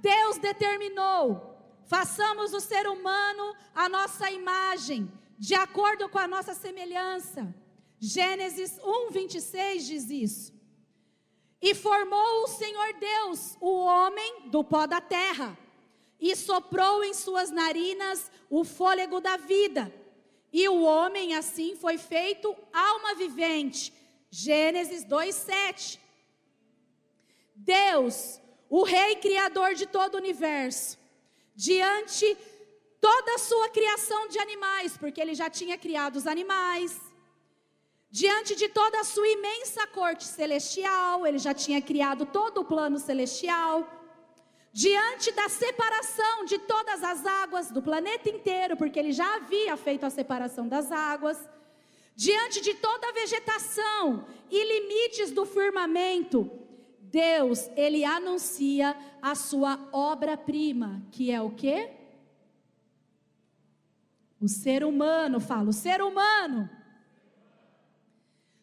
Deus determinou: façamos o ser humano a nossa imagem, de acordo com a nossa semelhança. Gênesis 1, 26 diz isso. E formou o Senhor Deus o homem do pó da terra, e soprou em suas narinas o fôlego da vida. E o homem assim foi feito alma vivente. Gênesis 2:7. Deus, o rei criador de todo o universo, diante toda a sua criação de animais, porque ele já tinha criado os animais, diante de toda a sua imensa corte celestial, ele já tinha criado todo o plano celestial, diante da separação de todas as águas do planeta inteiro, porque ele já havia feito a separação das águas, diante de toda a vegetação e limites do firmamento, Deus, ele anuncia a sua obra-prima, que é o quê? O ser humano, fala, o ser humano.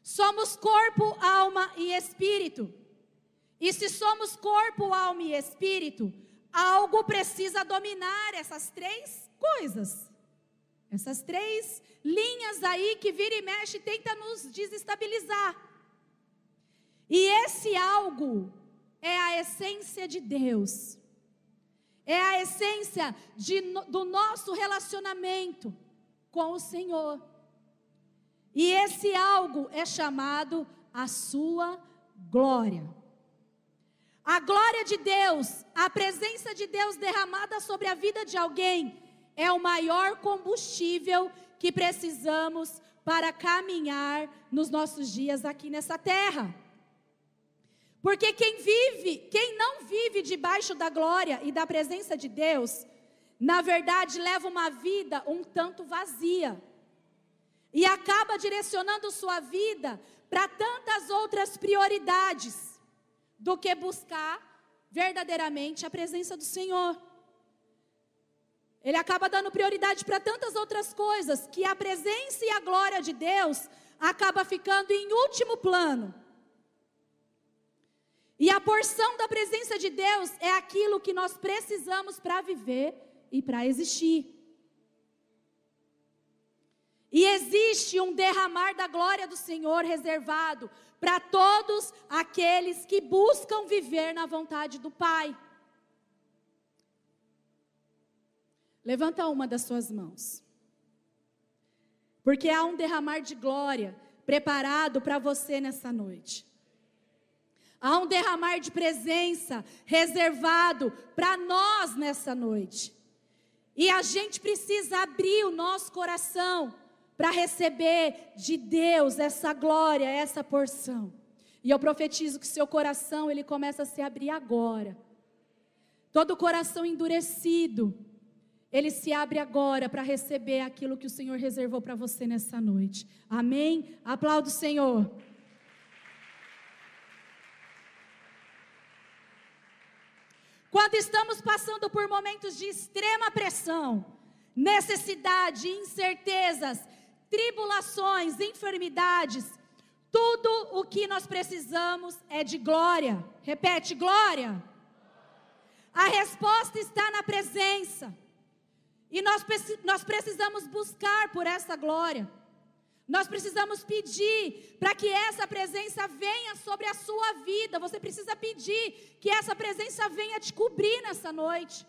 Somos corpo, alma e espírito. E se somos corpo, alma e espírito, algo precisa dominar essas três coisas. Essas três linhas aí que vira e mexe tenta nos desestabilizar. E esse algo é a essência de Deus. É a essência de, do nosso relacionamento com o Senhor. E esse algo é chamado a sua glória. A glória de Deus, a presença de Deus derramada sobre a vida de alguém, é o maior combustível que precisamos para caminhar nos nossos dias aqui nessa terra. Porque quem vive, quem não vive debaixo da glória e da presença de Deus, na verdade leva uma vida um tanto vazia. E acaba direcionando sua vida para tantas outras prioridades do que buscar verdadeiramente a presença do Senhor. Ele acaba dando prioridade para tantas outras coisas que a presença e a glória de Deus acaba ficando em último plano. E a porção da presença de Deus é aquilo que nós precisamos para viver e para existir. E existe um derramar da glória do Senhor reservado para todos aqueles que buscam viver na vontade do Pai. Levanta uma das suas mãos. Porque há um derramar de glória preparado para você nessa noite. Há um derramar de presença reservado para nós nessa noite. E a gente precisa abrir o nosso coração para receber de Deus essa glória, essa porção. E eu profetizo que seu coração ele começa a se abrir agora. Todo coração endurecido, ele se abre agora para receber aquilo que o Senhor reservou para você nessa noite. Amém? Aplauda o Senhor. Quando estamos passando por momentos de extrema pressão, necessidade, incertezas, tribulações, enfermidades, tudo o que nós precisamos é de glória. Repete, glória. A resposta está na presença. E nós, nós precisamos buscar por essa glória. Nós precisamos pedir para que essa presença venha sobre a sua vida. Você precisa pedir que essa presença venha te cobrir nessa noite.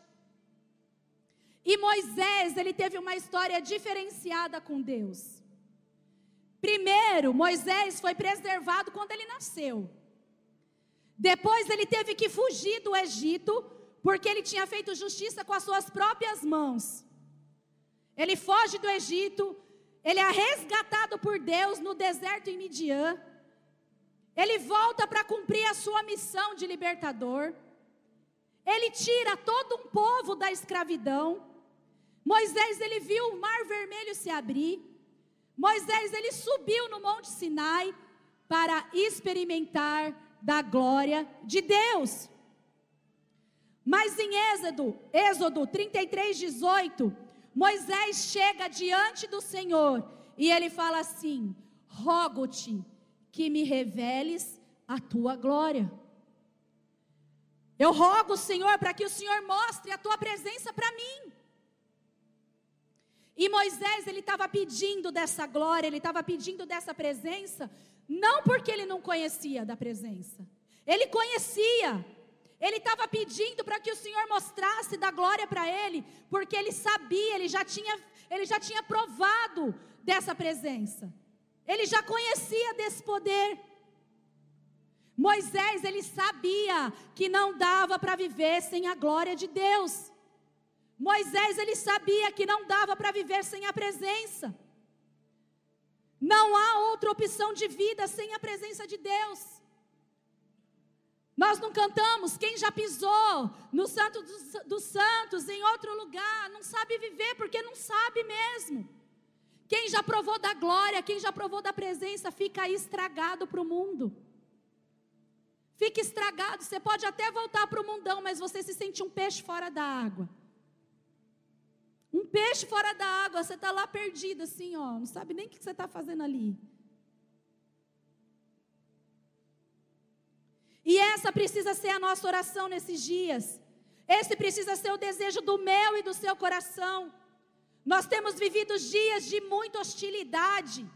E Moisés, ele teve uma história diferenciada com Deus. Primeiro, Moisés foi preservado quando ele nasceu. Depois ele teve que fugir do Egito, porque ele tinha feito justiça com as suas próprias mãos. Ele foge do Egito, ele é resgatado por Deus no deserto em Midian. Ele volta para cumprir a sua missão de libertador. Ele tira todo um povo da escravidão. Moisés ele viu o mar vermelho se abrir. Moisés ele subiu no monte Sinai para experimentar da glória de Deus. Mas em Êxodo, Êxodo 33, 18, Moisés chega diante do Senhor e ele fala assim: Rogo-te que me reveles a tua glória. Eu rogo, Senhor, para que o Senhor mostre a tua presença para mim. E Moisés, ele estava pedindo dessa glória, ele estava pedindo dessa presença, não porque ele não conhecia da presença, ele conhecia, ele estava pedindo para que o Senhor mostrasse da glória para ele, porque ele sabia, ele já tinha, ele já tinha provado dessa presença, ele já conhecia desse poder. Moisés, ele sabia que não dava para viver sem a glória de Deus. Moisés ele sabia que não dava para viver sem a presença. Não há outra opção de vida sem a presença de Deus. Nós não cantamos, quem já pisou no Santo dos, Santos, em outro lugar, não sabe viver porque não sabe mesmo. Quem já provou da glória, quem já provou da presença, fica aí estragado para o mundo. Fica estragado. Você pode até voltar para o mundão, mas você se sente um peixe fora da água. Um peixe fora da água, você está lá perdido, assim, ó, não sabe nem o que você está fazendo ali. E essa precisa ser a nossa oração nesses dias. Esse precisa ser o desejo do meu e do seu coração. Nós temos vivido dias de muita hostilidade.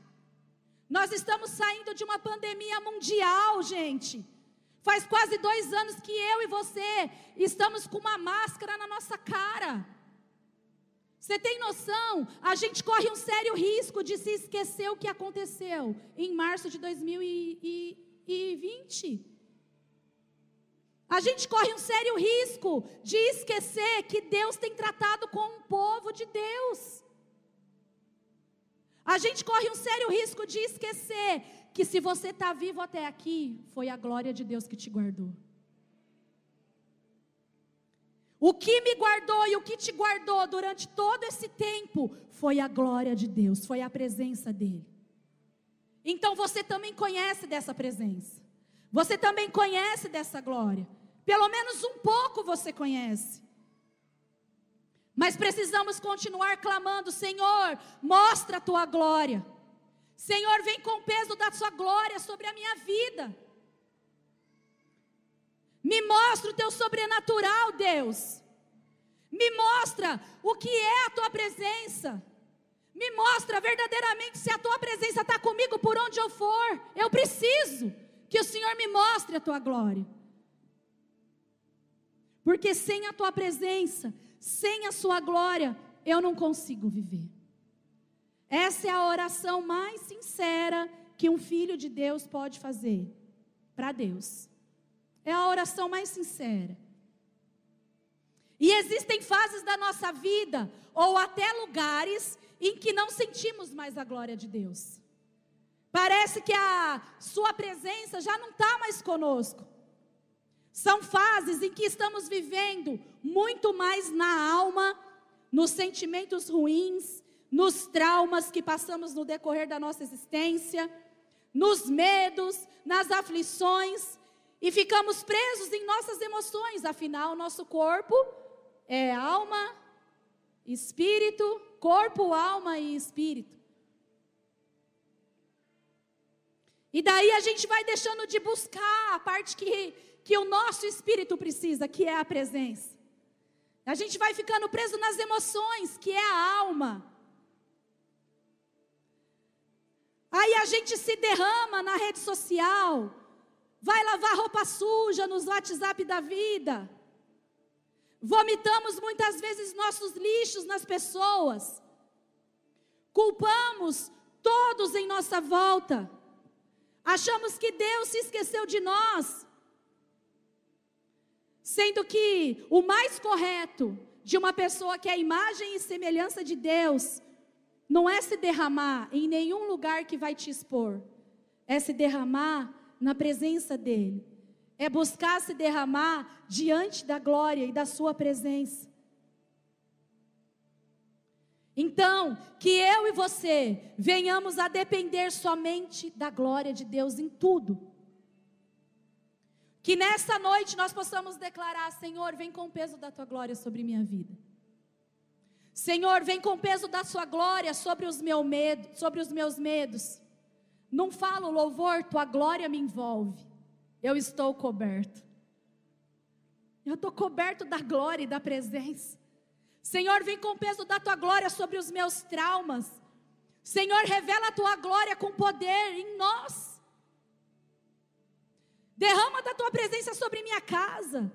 Nós estamos saindo de uma pandemia mundial, gente. Faz quase dois anos que eu e você estamos com uma máscara na nossa cara. Você tem noção? A gente corre um sério risco de se esquecer o que aconteceu em março de 2020. A gente corre um sério risco de esquecer que Deus tem tratado com o povo de Deus. A gente corre um sério risco de esquecer que se você está vivo até aqui, foi a glória de Deus que te guardou. O que me guardou e o que te guardou durante todo esse tempo foi a glória de Deus, foi a presença dEle. Então você também conhece dessa presença, você também conhece dessa glória, pelo menos um pouco você conhece. Mas precisamos continuar clamando: Senhor, mostra a tua glória. Senhor, vem com o peso da sua glória sobre a minha vida. Me mostra o teu sobrenatural, Deus. Me mostra o que é a tua presença. Me mostra verdadeiramente se a tua presença está comigo por onde eu for. Eu preciso que o Senhor me mostre a tua glória. Porque sem a tua presença, sem a sua glória, eu não consigo viver. Essa é a oração mais sincera que um filho de Deus pode fazer para Deus. É a oração mais sincera. E existem fases da nossa vida, ou até lugares, em que não sentimos mais a glória de Deus. Parece que a Sua presença já não está mais conosco. São fases em que estamos vivendo muito mais na alma, nos sentimentos ruins, nos traumas que passamos no decorrer da nossa existência, nos medos, nas aflições, e ficamos presos em nossas emoções, afinal, nosso corpo é alma, espírito, corpo, alma e espírito. E daí a gente vai deixando de buscar a parte que, que o nosso espírito precisa, que é a presença. A gente vai ficando preso nas emoções, que é a alma. Aí a gente se derrama na rede social, vai lavar roupa suja nos WhatsApp da vida. Vomitamos muitas vezes nossos lixos nas pessoas. Culpamos todos em nossa volta. Achamos que Deus se esqueceu de nós. Sendo que o mais correto de uma pessoa que é a imagem e semelhança de Deus não é se derramar em nenhum lugar que vai te expor, é se derramar na presença dEle. É buscar se derramar diante da glória e da Sua presença. Então, que eu e você venhamos a depender somente da glória de Deus em tudo. Que nessa noite nós possamos declarar: Senhor, vem com o peso da tua glória sobre minha vida. Senhor, vem com o peso da sua glória sobre os, meu medo, sobre os meus medos. Não falo louvor, tua glória me envolve. Eu estou coberto. Eu estou coberto da glória e da presença. Senhor, vem com o peso da tua glória sobre os meus traumas. Senhor, revela a tua glória com poder em nós. Derrama da tua presença sobre minha casa.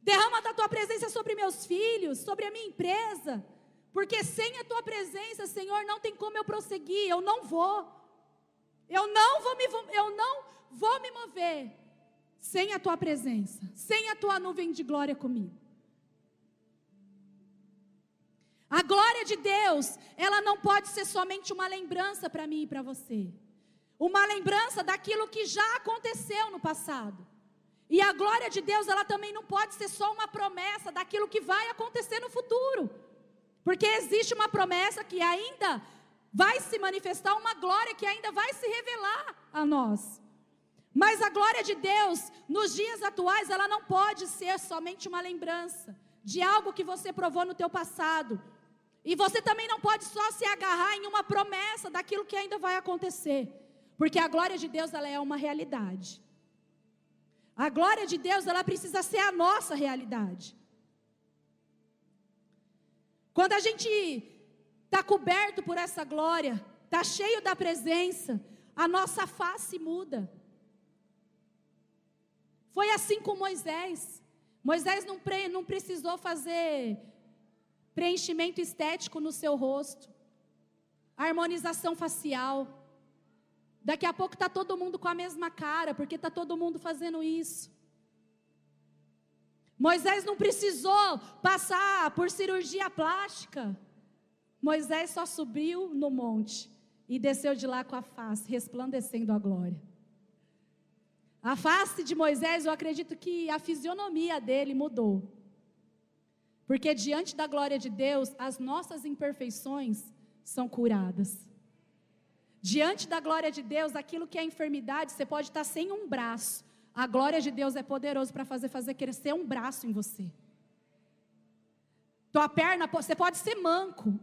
Derrama da tua presença sobre meus filhos, sobre a minha empresa. Porque sem a tua presença, Senhor, não tem como eu prosseguir, eu não vou. Eu não vou me eu não vou me mover sem a tua presença, sem a tua nuvem de glória comigo. A glória de Deus, ela não pode ser somente uma lembrança para mim e para você. Uma lembrança daquilo que já aconteceu no passado. E a glória de Deus, ela também não pode ser só uma promessa daquilo que vai acontecer no futuro. Porque existe uma promessa que ainda vai se manifestar, uma glória que ainda vai se revelar a nós. Mas a glória de Deus, nos dias atuais, ela não pode ser somente uma lembrança de algo que você provou no teu passado. E você também não pode só se agarrar em uma promessa daquilo que ainda vai acontecer. Porque a glória de Deus, ela é uma realidade. A glória de Deus, ela precisa ser a nossa realidade. Quando a gente está coberto por essa glória, está cheio da presença, a nossa face muda. Foi assim com Moisés. Moisés não, pre, não precisou fazer preenchimento estético no seu rosto, harmonização facial. Daqui a pouco está todo mundo com a mesma cara, porque está todo mundo fazendo isso. Moisés não precisou passar por cirurgia plástica. Moisés só subiu no monte e desceu de lá com a face, resplandecendo a glória. A face de Moisés, eu acredito que a fisionomia dele mudou. Porque diante da glória de Deus, as nossas imperfeições são curadas. Diante da glória de Deus, aquilo que é enfermidade, você pode estar sem um braço. A glória de Deus é poderoso para fazer fazer crescer um braço em você. Tua perna, você pode ser manco,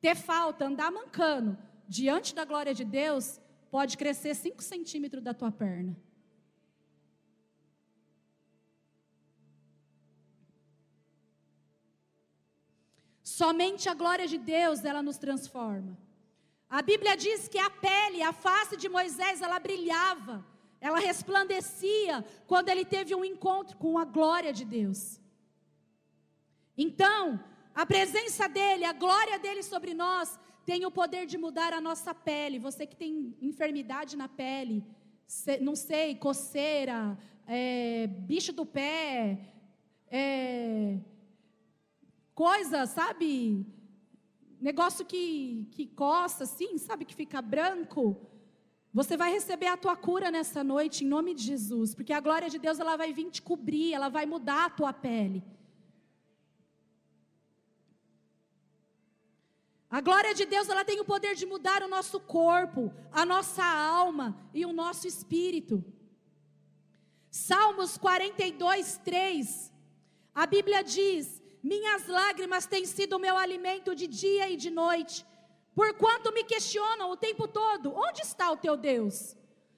ter falta, andar mancando. Diante da glória de Deus, pode crescer 5 centímetros da tua perna. Somente a glória de Deus, ela nos transforma. A Bíblia diz que a pele, a face de Moisés, ela brilhava, ela resplandecia quando ele teve um encontro com a glória de Deus. Então, a presença dele, a glória dele sobre nós, tem o poder de mudar a nossa pele. Você que tem enfermidade na pele, não sei, coceira, é, bicho do pé, é, coisa, sabe? Negócio que, que coça assim, sabe? Que fica branco. Você vai receber a tua cura nessa noite, em nome de Jesus. Porque a glória de Deus, ela vai vir te cobrir, ela vai mudar a tua pele. A glória de Deus, ela tem o poder de mudar o nosso corpo, a nossa alma e o nosso espírito. Salmos 42, 3. A Bíblia diz: minhas lágrimas têm sido o meu alimento de dia e de noite. Porquanto me questionam o tempo todo: onde está o teu Deus?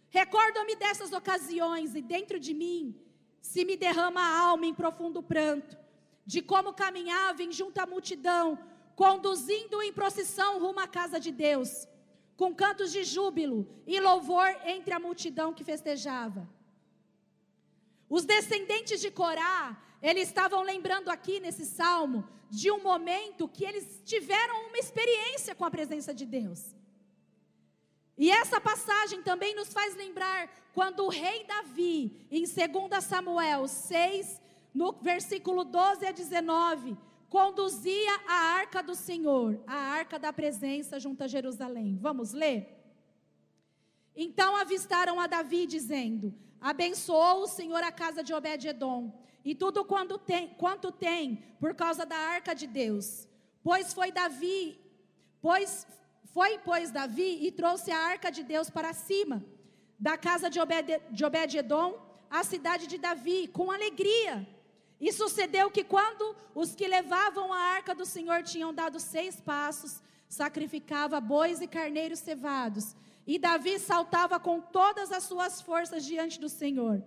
Recordo-me dessas ocasiões e dentro de mim se me derrama a alma em profundo pranto, de como caminhava em junto à multidão, conduzindo em procissão rumo à casa de Deus, com cantos de júbilo e louvor entre a multidão que festejava. Os descendentes de Corá eles estavam lembrando aqui nesse salmo de um momento que eles tiveram uma experiência com a presença de Deus. E essa passagem também nos faz lembrar quando o rei Davi, em 2 Samuel 6, no versículo 12 a 19, conduzia a arca do Senhor, a arca da presença junto a Jerusalém. Vamos ler? Então avistaram a Davi, dizendo: Abençoou o Senhor a casa de Obed-Edom e tudo quanto tem, quanto tem por causa da arca de Deus. Pois foi Davi, pois foi pois Davi e trouxe a arca de Deus para cima da casa de Obed-edom, a cidade de Davi, com alegria. E sucedeu que quando os que levavam a arca do Senhor tinham dado seis passos, sacrificava bois e carneiros cevados. E Davi saltava com todas as suas forças diante do Senhor.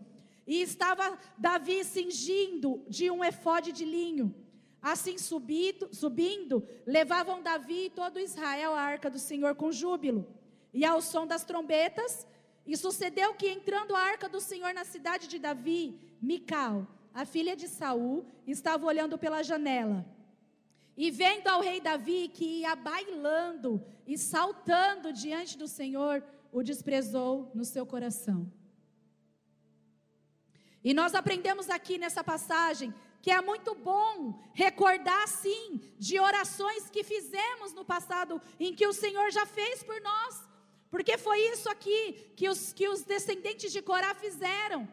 E estava Davi cingindo de um efode de linho. Assim subido, subindo, levavam Davi e todo Israel à arca do Senhor com júbilo. E ao som das trombetas, e sucedeu que entrando a arca do Senhor na cidade de Davi, Mical, a filha de Saul, estava olhando pela janela. E vendo ao rei Davi que ia bailando e saltando diante do Senhor, o desprezou no seu coração. E nós aprendemos aqui nessa passagem que é muito bom recordar, sim, de orações que fizemos no passado, em que o Senhor já fez por nós, porque foi isso aqui que os, que os descendentes de Corá fizeram.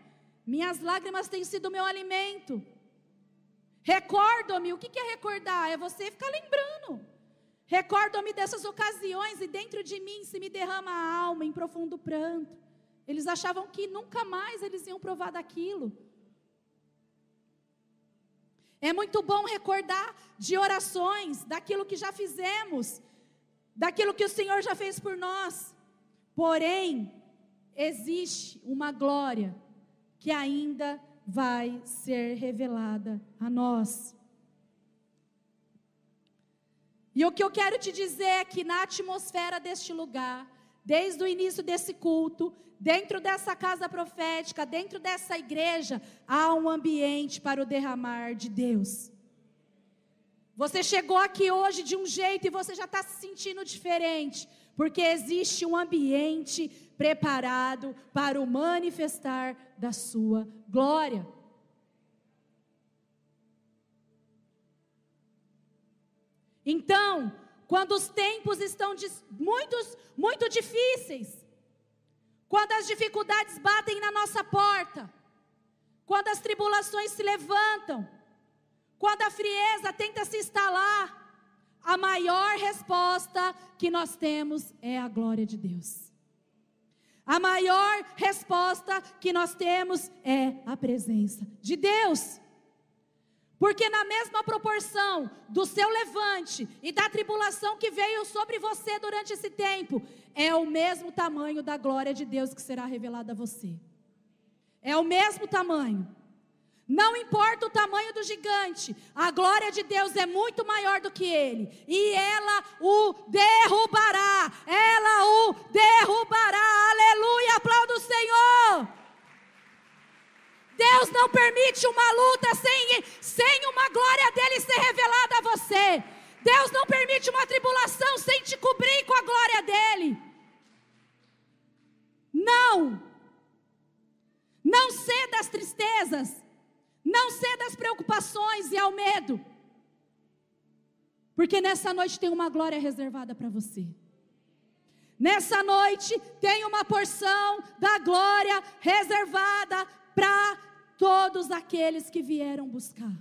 Minhas lágrimas têm sido meu alimento. Recordo-me, o que é recordar? É você ficar lembrando. Recordo-me dessas ocasiões e dentro de mim se me derrama a alma em profundo pranto. Eles achavam que nunca mais eles iam provar daquilo. É muito bom recordar de orações, daquilo que já fizemos, daquilo que o Senhor já fez por nós. Porém, existe uma glória que ainda vai ser revelada a nós. E o que eu quero te dizer é que na atmosfera deste lugar, desde o início desse culto, dentro dessa casa profética, dentro dessa igreja, há um ambiente para o derramar de Deus. Você chegou aqui hoje de um jeito e você já está se sentindo diferente, porque existe um ambiente preparado para o manifestar da sua glória. Então, quando os tempos estão muitos, muito difíceis, quando as dificuldades batem na nossa porta, quando as tribulações se levantam, quando a frieza tenta se instalar, a maior resposta que nós temos é a glória de Deus. A maior resposta que nós temos é a presença de Deus. Porque na mesma proporção do seu levante e da tribulação que veio sobre você durante esse tempo, é o mesmo tamanho da glória de Deus que será revelada a você. É o mesmo tamanho. Não importa o tamanho do gigante, a glória de Deus é muito maior do que ele, e ela o derrubará, ela o derrubará, aleluia, aplauda o Senhor. Deus não permite uma luta sem, sem uma glória dele ser revelada a você. Deus não permite uma tribulação sem te cobrir com a glória dele. Não. Não ceda às tristezas. Não ceda às preocupações e ao medo. Porque nessa noite tem uma glória reservada para você. Nessa noite tem uma porção da glória reservada para todos aqueles que vieram buscar.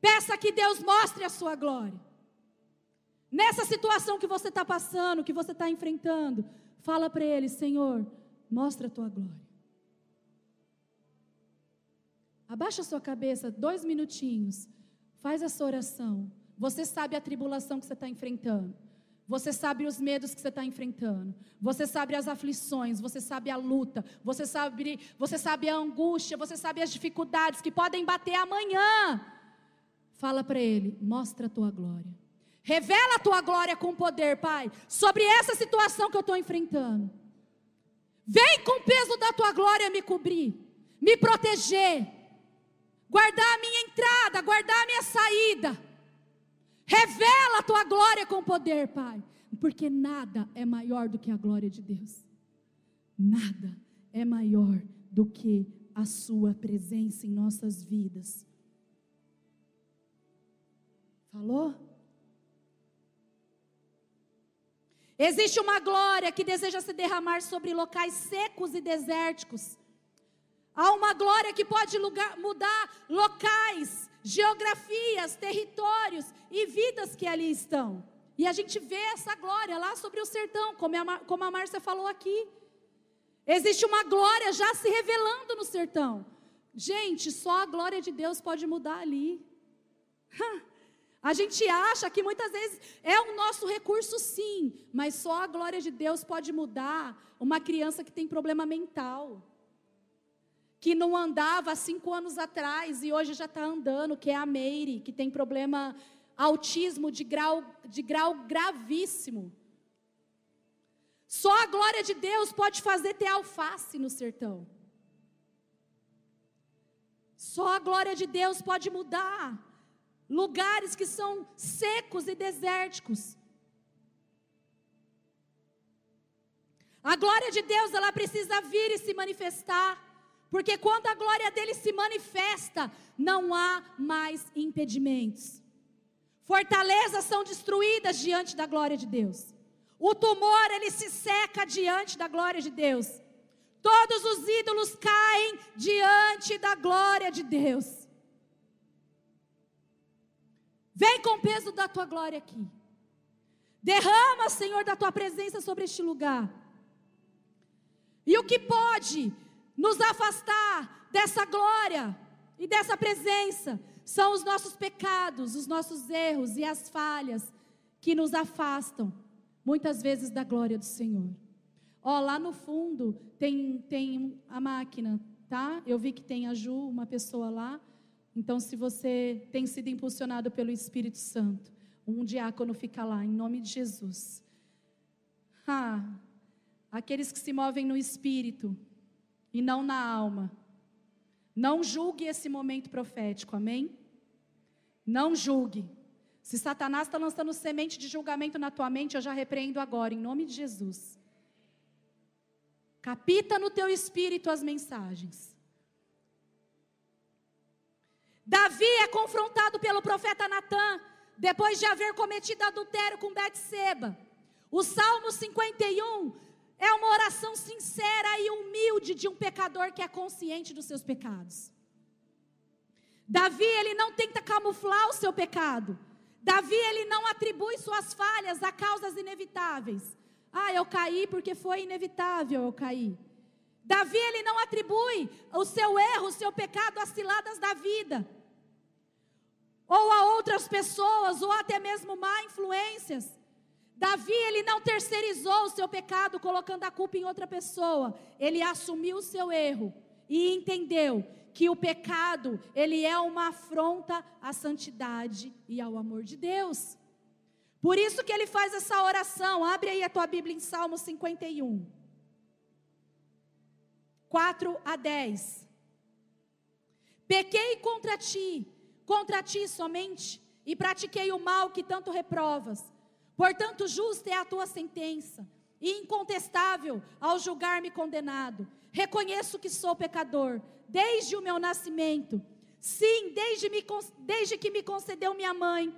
Peça que Deus mostre a sua glória. Nessa situação que você está passando, que você está enfrentando, fala para Ele: Senhor, mostra a tua glória. Abaixa a sua cabeça dois minutinhos, faz essa oração. Você sabe a tribulação que você está enfrentando. Você sabe os medos que você está enfrentando. Você sabe as aflições. Você sabe a luta. Você sabe, você sabe a angústia. Você sabe as dificuldades que podem bater amanhã. Fala para Ele: mostra a tua glória. Revela a tua glória com poder, Pai, sobre essa situação que eu estou enfrentando. Vem com o peso da tua glória me cobrir, me proteger, guardar a minha entrada, guardar a minha saída. Revela a tua glória com poder, Pai. Porque nada é maior do que a glória de Deus. Nada é maior do que a Sua presença em nossas vidas. Falou? Existe uma glória que deseja se derramar sobre locais secos e desérticos. Há uma glória que pode lugar, mudar locais geografias, territórios e vidas que ali estão. E a gente vê essa glória lá sobre o sertão, como a, Márcia falou aqui. Existe uma glória já se revelando no sertão. Gente, só a glória de Deus pode mudar ali. A gente acha que muitas vezes é o nosso recurso, sim, mas só a glória de Deus pode mudar uma criança que tem problema mental que não andava há cinco anos atrás e hoje já está andando, que é a Meire, que tem problema autismo de grau, de grau gravíssimo. Só a glória de Deus pode fazer ter alface no sertão. Só a glória de Deus pode mudar lugares que são secos e desérticos. A glória de Deus, ela precisa vir e se manifestar, porque quando a glória dele se manifesta, não há mais impedimentos. Fortalezas são destruídas diante da glória de Deus. O tumor, ele se seca diante da glória de Deus. Todos os ídolos caem diante da glória de Deus. Vem com o peso da tua glória aqui. Derrama, Senhor, da tua presença sobre este lugar. E o que pode nos afastar dessa glória e dessa presença são os nossos pecados, os nossos erros e as falhas que nos afastam, muitas vezes, da glória do Senhor. Ó, lá no fundo tem, tem a máquina, tá? Eu vi que tem a Ju, uma pessoa lá. Então, se você tem sido impulsionado pelo Espírito Santo, um diácono fica lá, em nome de Jesus. Ah, aqueles que se movem no espírito e não na alma. Não julgue esse momento profético, amém? Não julgue. Se Satanás está lançando semente de julgamento na tua mente, eu já repreendo agora, em nome de Jesus. Capita no teu espírito as mensagens. Davi é confrontado pelo profeta Natan, depois de haver cometido adultério com Betseba. O Salmo 51 é uma oração sincera e humilde de um pecador que é consciente dos seus pecados. Davi, ele não tenta camuflar o seu pecado. Davi, ele não atribui suas falhas a causas inevitáveis. Ah, eu caí porque foi inevitável eu cair. Davi, ele não atribui o seu erro, o seu pecado às ciladas da vida. Ou a outras pessoas, ou até mesmo má influências. Davi, ele não terceirizou o seu pecado colocando a culpa em outra pessoa. Ele assumiu o seu erro e entendeu que o pecado, ele é uma afronta à santidade e ao amor de Deus. Por isso que ele faz essa oração. Abre aí a tua Bíblia em Salmo 51. 4 a 10. Pequei contra ti, contra ti somente, e pratiquei o mal que tanto reprovas. Portanto, justa é a tua sentença, e incontestável ao julgar-me condenado. Reconheço que sou pecador, desde o meu nascimento. Sim, desde, me, desde que me concedeu minha mãe.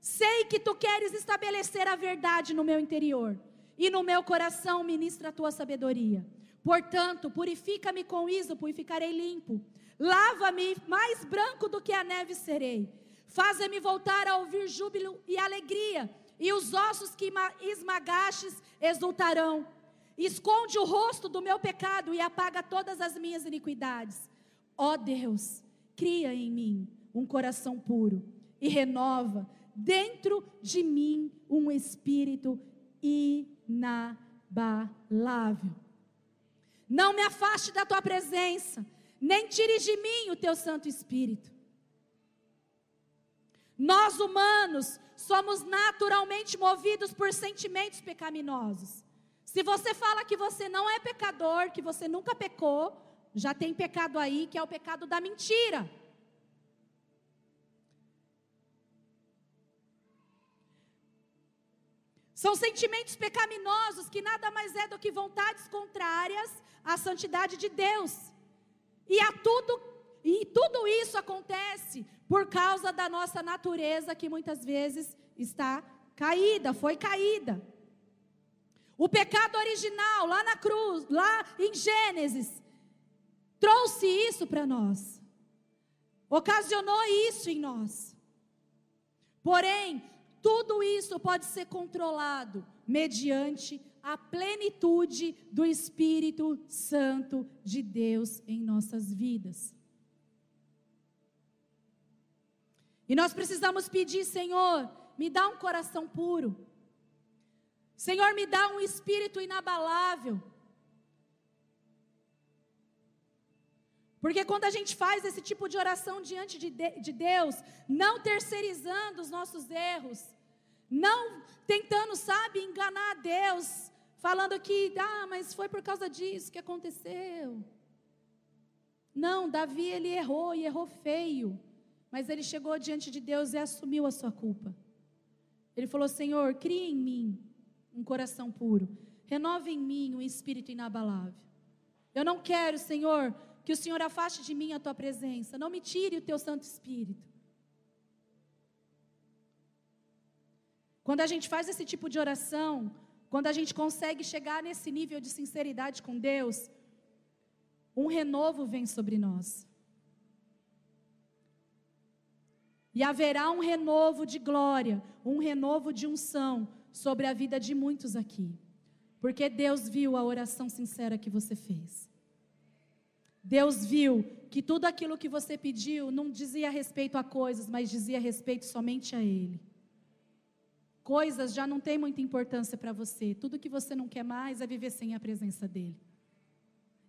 Sei que tu queres estabelecer a verdade no meu interior, e no meu coração ministra a tua sabedoria. Portanto, purifica-me com ísopo e ficarei limpo. Lava-me mais branco do que a neve serei. Faze-me voltar a ouvir júbilo e alegria e os ossos que esmagastes exultarão. Esconde o rosto do meu pecado e apaga todas as minhas iniquidades. Ó Deus, cria em mim um coração puro e renova dentro de mim um espírito inabalável. Não me afaste da tua presença, nem tire de mim o teu Santo Espírito. Nós humanos somos naturalmente movidos por sentimentos pecaminosos. Se você fala que você não é pecador, que você nunca pecou, já tem pecado aí, que é o pecado da mentira. São sentimentos pecaminosos que nada mais é do que vontades contrárias à santidade de Deus. E a tudo e tudo isso acontece por causa da nossa natureza que muitas vezes está caída, foi caída. O pecado original, lá na cruz, lá em Gênesis, trouxe isso para nós, ocasionou isso em nós. Porém, tudo isso pode ser controlado mediante a plenitude do Espírito Santo de Deus em nossas vidas. E nós precisamos pedir, Senhor, me dá um coração puro. Senhor, me dá um espírito inabalável. Porque quando a gente faz esse tipo de oração diante de, de Deus, não terceirizando os nossos erros, não tentando, sabe, enganar a Deus, falando que, ah, mas foi por causa disso que aconteceu. Não, Davi ele errou e errou feio, mas ele chegou diante de Deus e assumiu a sua culpa. Ele falou: Senhor, crie em mim um coração puro, renove em mim um espírito inabalável. Eu não quero, Senhor, que o Senhor afaste de mim a tua presença, não me tire o teu Santo Espírito. Quando a gente faz esse tipo de oração, quando a gente consegue chegar nesse nível de sinceridade com Deus, um renovo vem sobre nós. E haverá um renovo de glória, um renovo de unção sobre a vida de muitos aqui. Porque Deus viu a oração sincera que você fez. Deus viu que tudo aquilo que você pediu não dizia respeito a coisas, mas dizia respeito somente a Ele. Coisas já não têm muita importância para você. Tudo que você não quer mais é viver sem a presença dEle.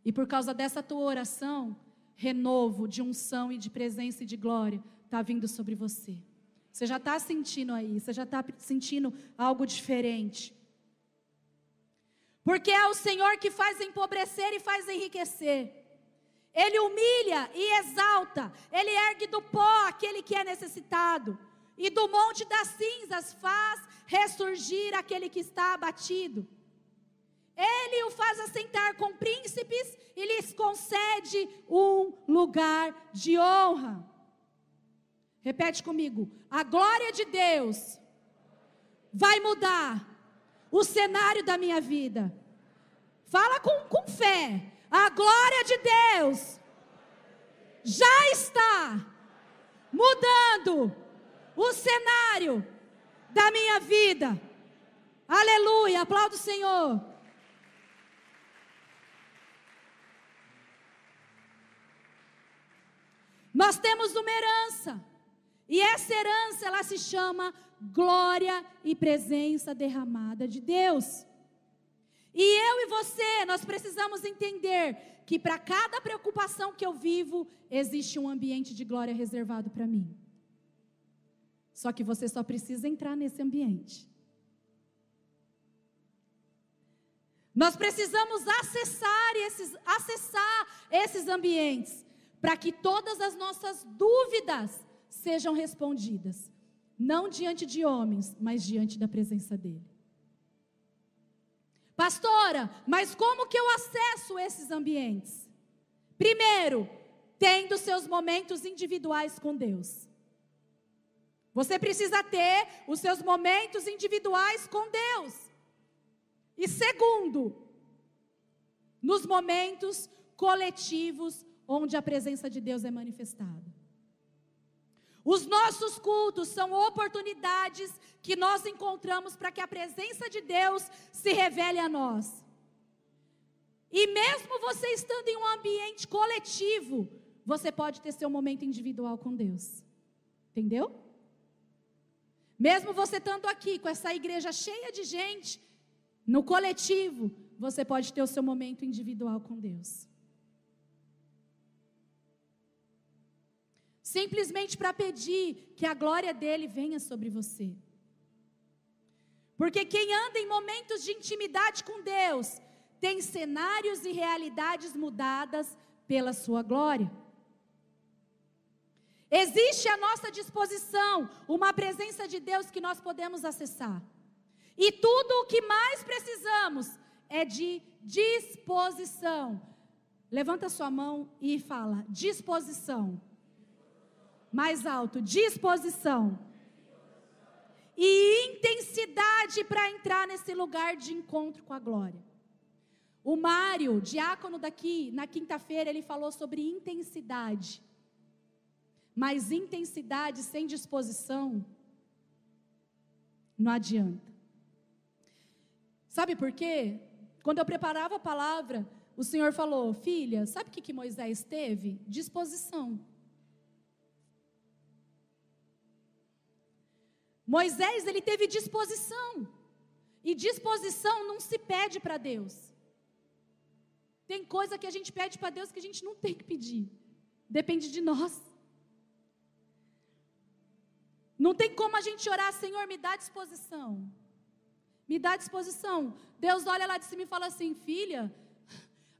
E por causa dessa tua oração, renovo de unção e de presença e de glória está vindo sobre você. Você já está sentindo aí, você já está sentindo algo diferente. Porque é o Senhor que faz empobrecer e faz enriquecer. Ele humilha e exalta, ele ergue do pó aquele que é necessitado, e do monte das cinzas faz ressurgir aquele que está abatido. Ele o faz assentar com príncipes e lhes concede um lugar de honra. Repete comigo: a glória de Deus vai mudar o cenário da minha vida. Fala com, com fé. A glória de Deus já está mudando o cenário da minha vida. Aleluia, aplauda o Senhor. Nós temos uma herança. E essa herança, ela se chama glória e presença derramada de Deus. E eu e você, nós precisamos entender que para cada preocupação que eu vivo, existe um ambiente de glória reservado para mim. Só que você só precisa entrar nesse ambiente. Nós precisamos acessar esses, acessar esses ambientes para que todas as nossas dúvidas sejam respondidas, não diante de homens, mas diante da presença dele. Pastora, mas como que eu acesso esses ambientes? Primeiro, tendo seus momentos individuais com Deus. Você precisa ter os seus momentos individuais com Deus. E segundo, nos momentos coletivos onde a presença de Deus é manifestada. Os nossos cultos são oportunidades que nós encontramos para que a presença de Deus se revele a nós. E mesmo você estando em um ambiente coletivo, você pode ter seu momento individual com Deus. Entendeu? Mesmo você estando aqui com essa igreja cheia de gente, no coletivo, você pode ter o seu momento individual com Deus. Simplesmente para pedir que a glória dele venha sobre você. Porque quem anda em momentos de intimidade com Deus, tem cenários e realidades mudadas pela sua glória. Existe à nossa disposição uma presença de Deus que nós podemos acessar. E tudo o que mais precisamos é de disposição. Levanta sua mão e fala: disposição mais alto, disposição. E intensidade para entrar nesse lugar de encontro com a glória. O Mário, diácono daqui, na quinta-feira, ele falou sobre intensidade. Mas intensidade sem disposição não adianta. Sabe por quê? Quando eu preparava a palavra, o Senhor falou: Filha, sabe o que, que Moisés teve? Disposição. Moisés, ele teve disposição. E disposição não se pede para Deus. Tem coisa que a gente pede para Deus que a gente não tem que pedir. Depende de nós. Não tem como a gente orar, Senhor, me dá disposição. Me dá disposição. Deus olha lá de cima e fala assim: Filha,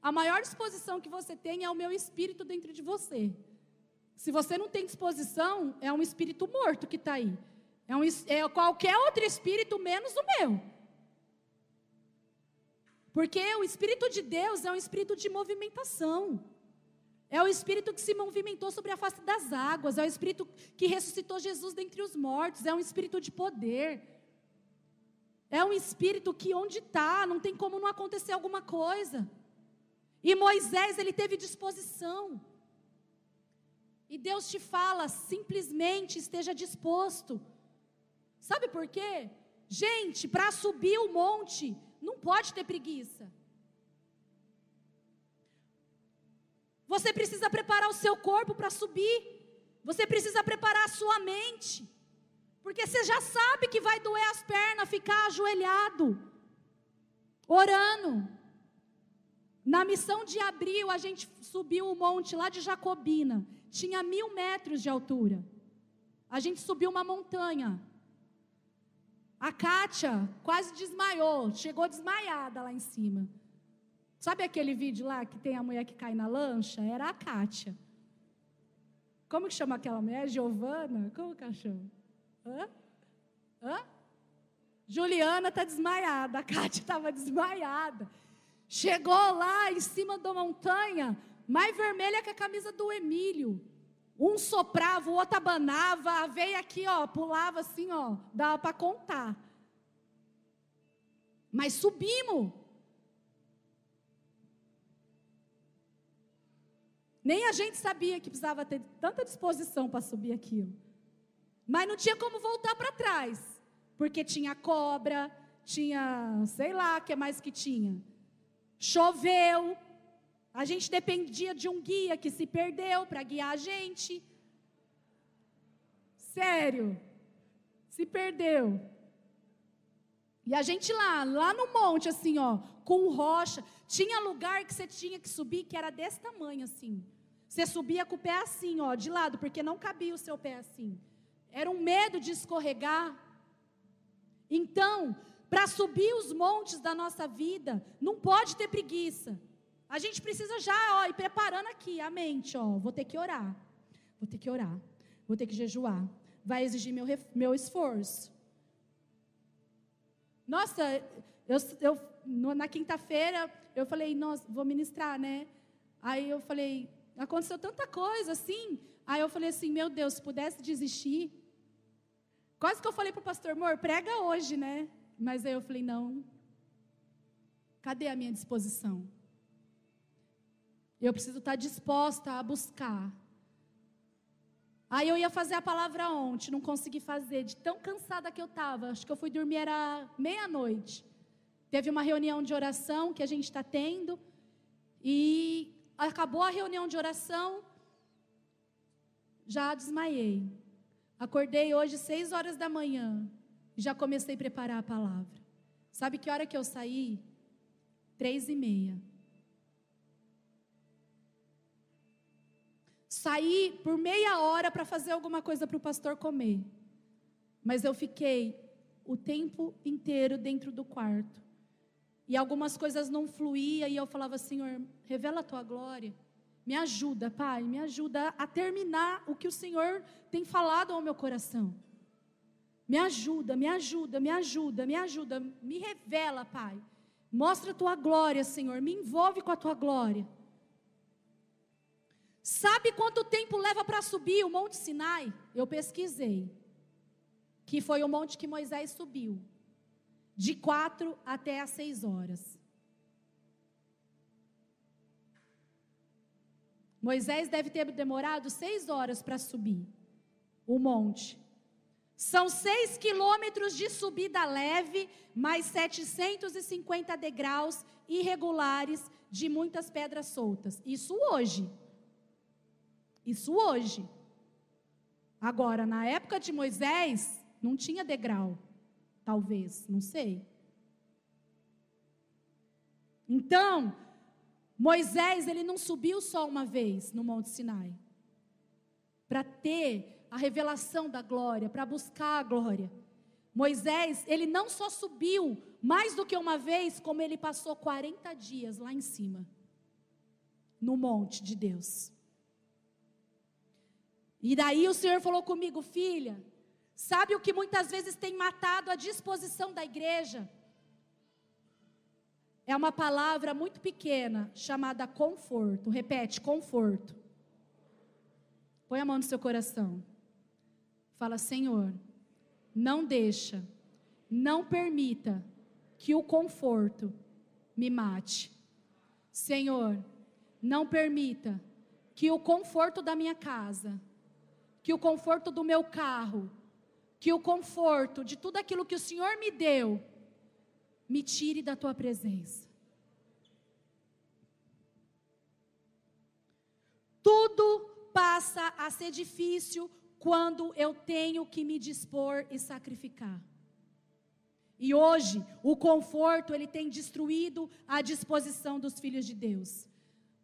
a maior disposição que você tem é o meu espírito dentro de você. Se você não tem disposição, é um espírito morto que está aí. É, um, é qualquer outro espírito menos o meu. Porque o Espírito de Deus é um espírito de movimentação. É o Espírito que se movimentou sobre a face das águas. É o Espírito que ressuscitou Jesus dentre os mortos. É um Espírito de poder. É um Espírito que onde está, não tem como não acontecer alguma coisa. E Moisés, ele teve disposição. E Deus te fala, simplesmente esteja disposto. Sabe por quê? Gente, para subir o monte, não pode ter preguiça. Você precisa preparar o seu corpo para subir. Você precisa preparar a sua mente. Porque você já sabe que vai doer as pernas ficar ajoelhado, orando. Na missão de abril, a gente subiu o monte lá de Jacobina. Tinha mil metros de altura. A gente subiu uma montanha. A Kátia quase desmaiou, chegou desmaiada lá em cima. Sabe aquele vídeo lá que tem a mulher que cai na lancha? Era a Kátia. Como que chama aquela mulher? Giovana? Como que ela chama? Hã? Hã? Juliana está desmaiada, a Kátia estava desmaiada. Chegou lá em cima da montanha, mais vermelha que a camisa do Emílio. Um soprava, o outro abanava, a veia aqui, ó, pulava assim, ó, dava para contar. Mas subimos. Nem a gente sabia que precisava ter tanta disposição para subir aquilo. Mas não tinha como voltar para trás, porque tinha cobra, tinha, sei lá, o que mais que tinha. Choveu, a gente dependia de um guia que se perdeu para guiar a gente. Sério, se perdeu. E a gente lá, lá no monte, assim, ó, com rocha. Tinha lugar que você tinha que subir que era desse tamanho, assim. Você subia com o pé assim, ó, de lado, porque não cabia o seu pé assim. Era um medo de escorregar. Então, para subir os montes da nossa vida, não pode ter preguiça. A gente precisa já, ó, ir preparando aqui a mente, ó. Vou ter que orar. Vou ter que orar. Vou ter que jejuar. Vai exigir meu, meu esforço. Nossa, eu, eu na quinta-feira, eu falei, nossa, vou ministrar, né? Aí eu falei, aconteceu tanta coisa assim. Aí eu falei assim, meu Deus, se pudesse desistir. Quase que eu falei para o pastor, amor, prega hoje, né? Mas aí eu falei, não. Cadê a minha disposição? Eu preciso estar disposta a buscar. Aí eu ia fazer a palavra ontem, não consegui fazer, de tão cansada que eu estava. Acho que eu fui dormir, era meia-noite. Teve uma reunião de oração que a gente está tendo. E acabou a reunião de oração, já desmaiei. Acordei hoje seis horas da manhã. Já comecei a preparar a palavra. Sabe que hora que eu saí? Três e meia. Saí por meia hora para fazer alguma coisa para o pastor comer. Mas eu fiquei o tempo inteiro dentro do quarto. E algumas coisas não fluíam e eu falava, Senhor, revela a tua glória. Me ajuda, Pai, me ajuda a terminar o que o Senhor tem falado ao meu coração. Me ajuda, me ajuda, me ajuda, me ajuda, me revela, Pai. Mostra a tua glória, Senhor, me envolve com a tua glória. Sabe quanto tempo leva para subir o Monte Sinai? Eu pesquisei. Que foi o monte que Moisés subiu. De quatro até às seis horas. Moisés deve ter demorado seis horas para subir o monte. São seis quilômetros de subida leve, mais 750 degraus irregulares de muitas pedras soltas. Isso hoje. Isso hoje. Agora, na época de Moisés, não tinha degrau. Talvez, não sei. Então, Moisés, ele não subiu só uma vez no Monte Sinai para ter a revelação da glória, para buscar a glória. Moisés, ele não só subiu mais do que uma vez, como ele passou 40 dias lá em cima, no monte de Deus. E daí o Senhor falou comigo, filha, sabe o que muitas vezes tem matado a disposição da igreja? É uma palavra muito pequena, chamada conforto. Repete, conforto. Põe a mão no seu coração. Fala, Senhor, não deixa, não permita que o conforto me mate. Senhor, não permita que o conforto da minha casa, que o conforto do meu carro, que o conforto de tudo aquilo que o Senhor me deu, me tire da tua presença. Tudo passa a ser difícil quando eu tenho que me dispor e sacrificar. E hoje, o conforto, ele tem destruído a disposição dos filhos de Deus.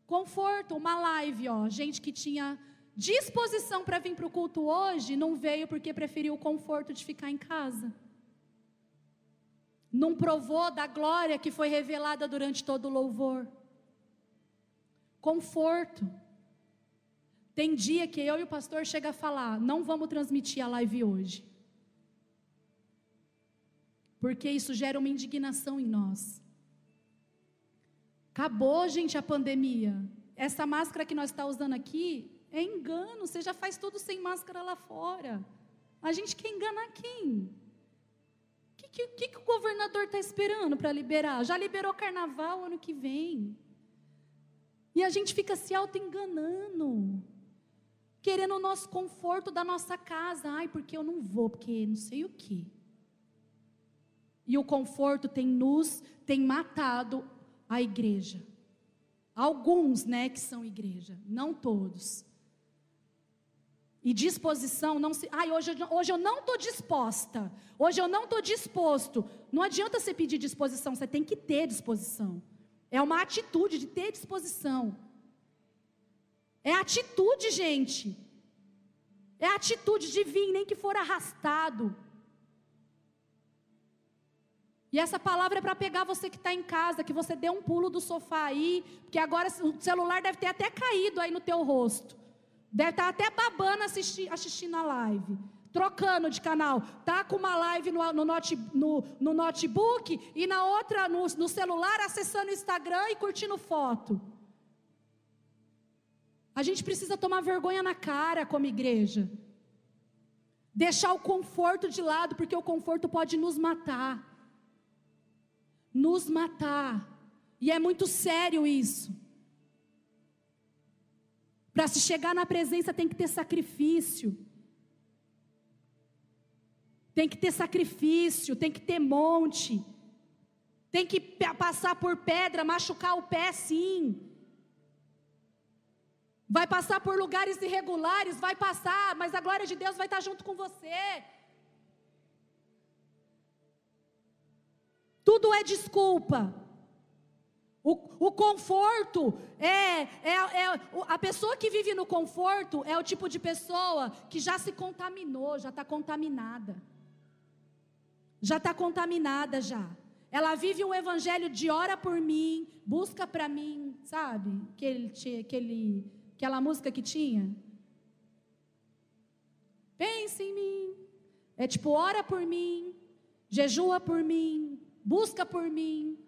Conforto, uma live, ó, gente que tinha disposição para vir para o culto hoje, não veio porque preferiu o conforto de ficar em casa. Não provou da glória que foi revelada durante todo o louvor. Conforto. Tem dia que eu e o pastor chega a falar: não vamos transmitir a live hoje. Porque isso gera uma indignação em nós. Acabou, gente, a pandemia. Essa máscara que nós estamos tá usando aqui é engano. Você já faz tudo sem máscara lá fora. A gente quer enganar quem? O que, que, que, que o governador está esperando para liberar? Já liberou carnaval ano que vem. E a gente fica se auto-enganando querendo o nosso conforto da nossa casa. Ai, porque eu não vou, porque não sei o quê. E o conforto tem nos, tem matado a igreja. Alguns, né, que são igreja, não todos. E disposição não se. Ai, hoje, hoje eu não estou disposta. Hoje eu não estou disposto. Não adianta você pedir disposição, você tem que ter disposição. É uma atitude de ter disposição. É atitude, gente. É atitude de vir, nem que for arrastado. E essa palavra é para pegar você que está em casa, que você dê um pulo do sofá aí, porque agora o celular deve ter até caído aí no teu rosto. Deve estar tá até babando assisti, assistindo a live. Trocando de canal. Tá com uma live no, no, note, no, no notebook e na outra no, no celular acessando o Instagram e curtindo foto. A gente precisa tomar vergonha na cara como igreja. Deixar o conforto de lado, porque o conforto pode nos matar. Nos matar. E é muito sério isso. Para se chegar na presença tem que ter sacrifício. Tem que ter sacrifício, tem que ter monte. Tem que passar por pedra, machucar o pé sim vai passar por lugares irregulares, vai passar, mas a glória de Deus vai estar junto com você. Tudo é desculpa. O, o conforto é, é, é, a pessoa que vive no conforto é o tipo de pessoa que já se contaminou, já está contaminada. Já está contaminada já. Ela vive um evangelho de ora por mim, busca para mim, sabe? Aquele, aquele Aquela música que tinha. Pense em mim. É tipo, ora por mim, jejua por mim, busca por mim.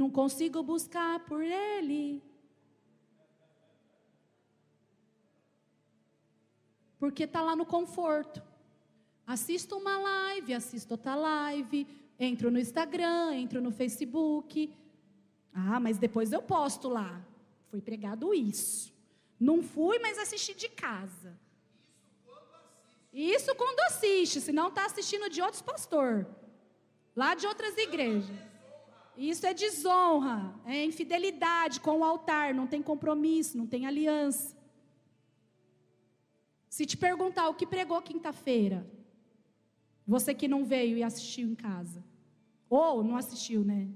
Não consigo buscar por Ele. Porque está lá no conforto. Assisto uma live, assisto outra live, entro no Instagram, entro no Facebook. Ah, mas depois eu posto lá. Foi pregado isso. Não fui, mas assisti de casa. Isso quando assiste, se não está assistindo de outros pastor, lá de outras igrejas. Isso é desonra, é infidelidade com o altar, não tem compromisso, não tem aliança. Se te perguntar o que pregou quinta-feira, você que não veio e assistiu em casa, ou não assistiu, né?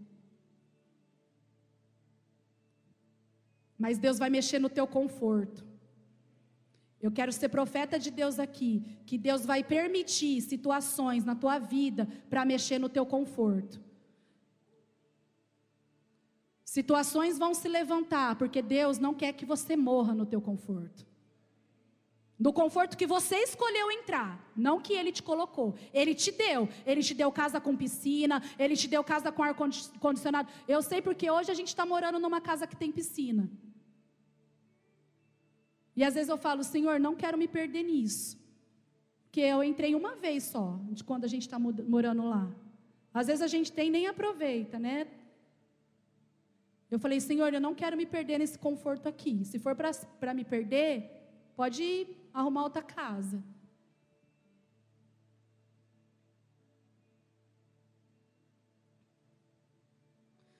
Mas Deus vai mexer no teu conforto. Eu quero ser profeta de Deus aqui, que Deus vai permitir situações na tua vida para mexer no teu conforto. Situações vão se levantar, porque Deus não quer que você morra no teu conforto. No conforto que você escolheu entrar, não que ele te colocou. Ele te deu. Ele te deu casa com piscina, ele te deu casa com ar condicionado. Eu sei porque hoje a gente está morando numa casa que tem piscina. E às vezes eu falo, Senhor, não quero me perder nisso. Porque eu entrei uma vez só, de quando a gente está morando lá. Às vezes a gente tem nem aproveita, né? Eu falei, Senhor, eu não quero me perder nesse conforto aqui. Se for para me perder, pode arrumar outra casa.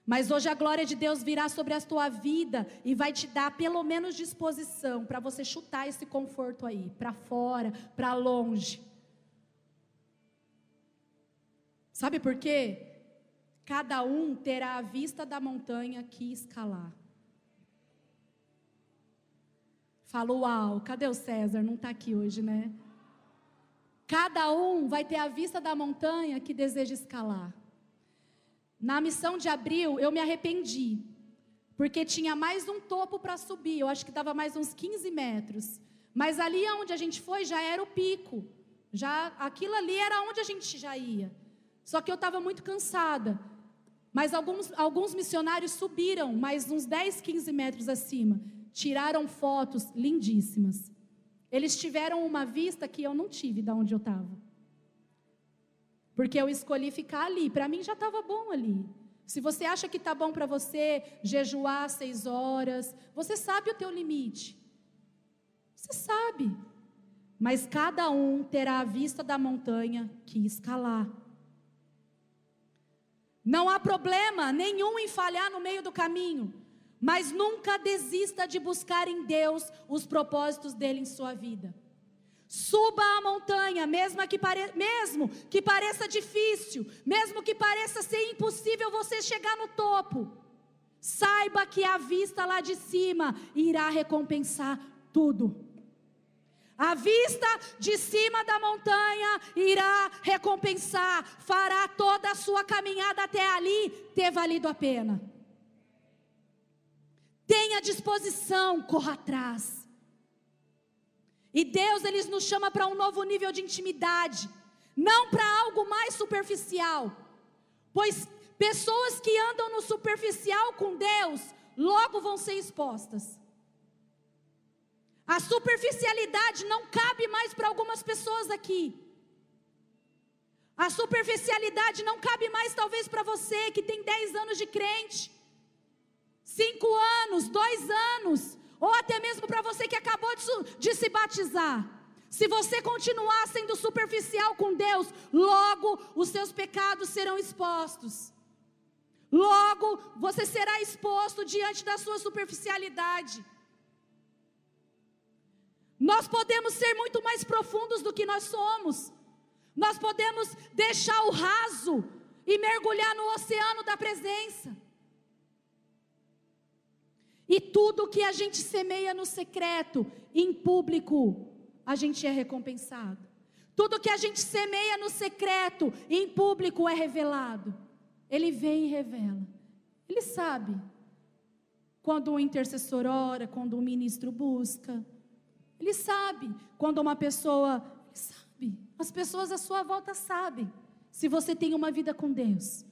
Mas hoje a glória de Deus virá sobre a tua vida e vai te dar pelo menos disposição para você chutar esse conforto aí, para fora, para longe. Sabe por quê? Cada um terá a vista da montanha que escalar. Falou, uau, cadê o César? Não está aqui hoje, né? Cada um vai ter a vista da montanha que deseja escalar. Na missão de abril, eu me arrependi, porque tinha mais um topo para subir, eu acho que dava mais uns 15 metros. Mas ali onde a gente foi já era o pico, já aquilo ali era onde a gente já ia. Só que eu estava muito cansada. Mas alguns, alguns missionários subiram mais uns 10, 15 metros acima, tiraram fotos lindíssimas. Eles tiveram uma vista que eu não tive da onde eu estava. Porque eu escolhi ficar ali. Para mim já estava bom ali. Se você acha que está bom para você jejuar seis horas, você sabe o teu limite. Você sabe. Mas cada um terá a vista da montanha que escalar. Não há problema nenhum em falhar no meio do caminho. Mas nunca desista de buscar em Deus os propósitos dele em sua vida. Suba a montanha, mesmo que, pare... mesmo que pareça difícil, mesmo que pareça ser impossível você chegar no topo. Saiba que a vista lá de cima irá recompensar tudo. A vista de cima da montanha irá recompensar, fará toda a sua caminhada até ali ter valido a pena. Tenha disposição, corra atrás. E Deus ele nos chama para um novo nível de intimidade, não para algo mais superficial. Pois pessoas que andam no superficial com Deus, logo vão ser expostas. A superficialidade não cabe mais para algumas pessoas aqui. A superficialidade não cabe mais, talvez, para você que tem 10 anos de crente, 5 anos, 2 anos, ou até mesmo para você que acabou de, de se batizar. Se você continuar sendo superficial com Deus, logo os seus pecados serão expostos. Logo você será exposto diante da sua superficialidade. Nós podemos ser muito mais profundos do que nós somos. Nós podemos deixar o raso e mergulhar no oceano da presença. E tudo que a gente semeia no secreto, em público, a gente é recompensado. Tudo que a gente semeia no secreto, em público, é revelado. Ele vem e revela. Ele sabe. Quando um intercessor ora, quando um ministro busca. Ele sabe. Quando uma pessoa. Sabe. As pessoas à sua volta sabem. Se você tem uma vida com Deus.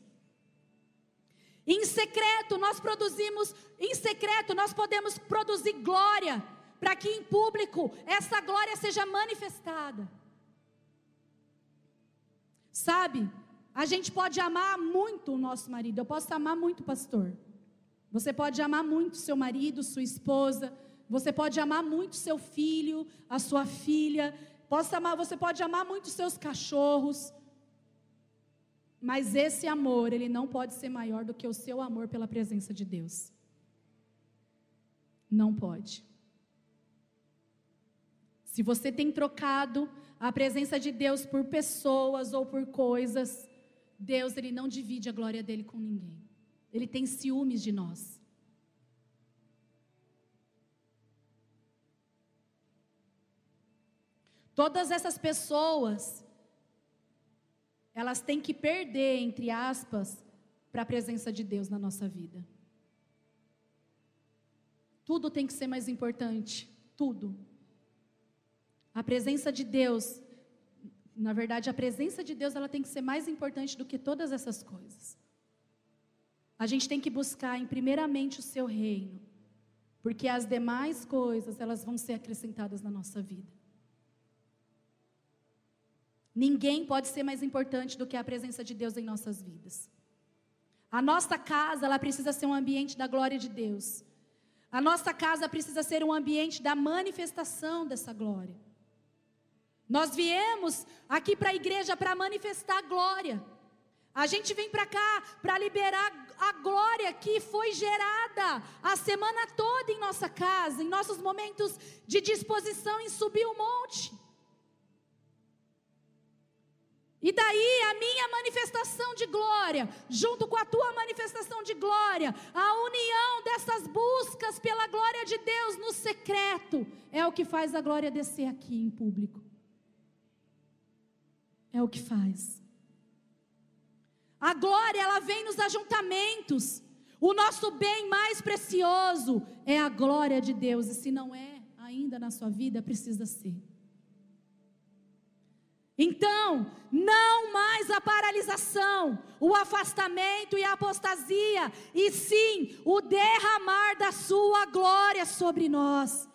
Em secreto nós produzimos, em secreto nós podemos produzir glória, para que em público essa glória seja manifestada. Sabe, a gente pode amar muito o nosso marido, eu posso amar muito o pastor. Você pode amar muito seu marido, sua esposa, você pode amar muito seu filho, a sua filha, posso amar, você pode amar muito seus cachorros, mas esse amor, ele não pode ser maior do que o seu amor pela presença de Deus. Não pode. Se você tem trocado a presença de Deus por pessoas ou por coisas, Deus ele não divide a glória dele com ninguém. Ele tem ciúmes de nós. Todas essas pessoas, elas têm que perder, entre aspas, para a presença de Deus na nossa vida. Tudo tem que ser mais importante, tudo. A presença de Deus, na verdade, a presença de Deus, ela tem que ser mais importante do que todas essas coisas. A gente tem que buscar em primeiramente o seu reino, porque as demais coisas, elas vão ser acrescentadas na nossa vida. Ninguém pode ser mais importante do que a presença de Deus em nossas vidas. A nossa casa, ela precisa ser um ambiente da glória de Deus. A nossa casa precisa ser um ambiente da manifestação dessa glória. Nós viemos aqui para a igreja para manifestar a glória. A gente vem para cá para liberar a glória que foi gerada a semana toda em nossa casa, em nossos momentos de disposição em subir o monte. E daí a minha manifestação de glória, junto com a tua manifestação de glória, a união dessas buscas pela glória de Deus no secreto, é o que faz a glória descer aqui em público. É o que faz. A glória, ela vem nos ajuntamentos. O nosso bem mais precioso é a glória de Deus, e se não é ainda na sua vida, precisa ser. Então, não mais a paralisação, o afastamento e a apostasia, e sim o derramar da sua glória sobre nós.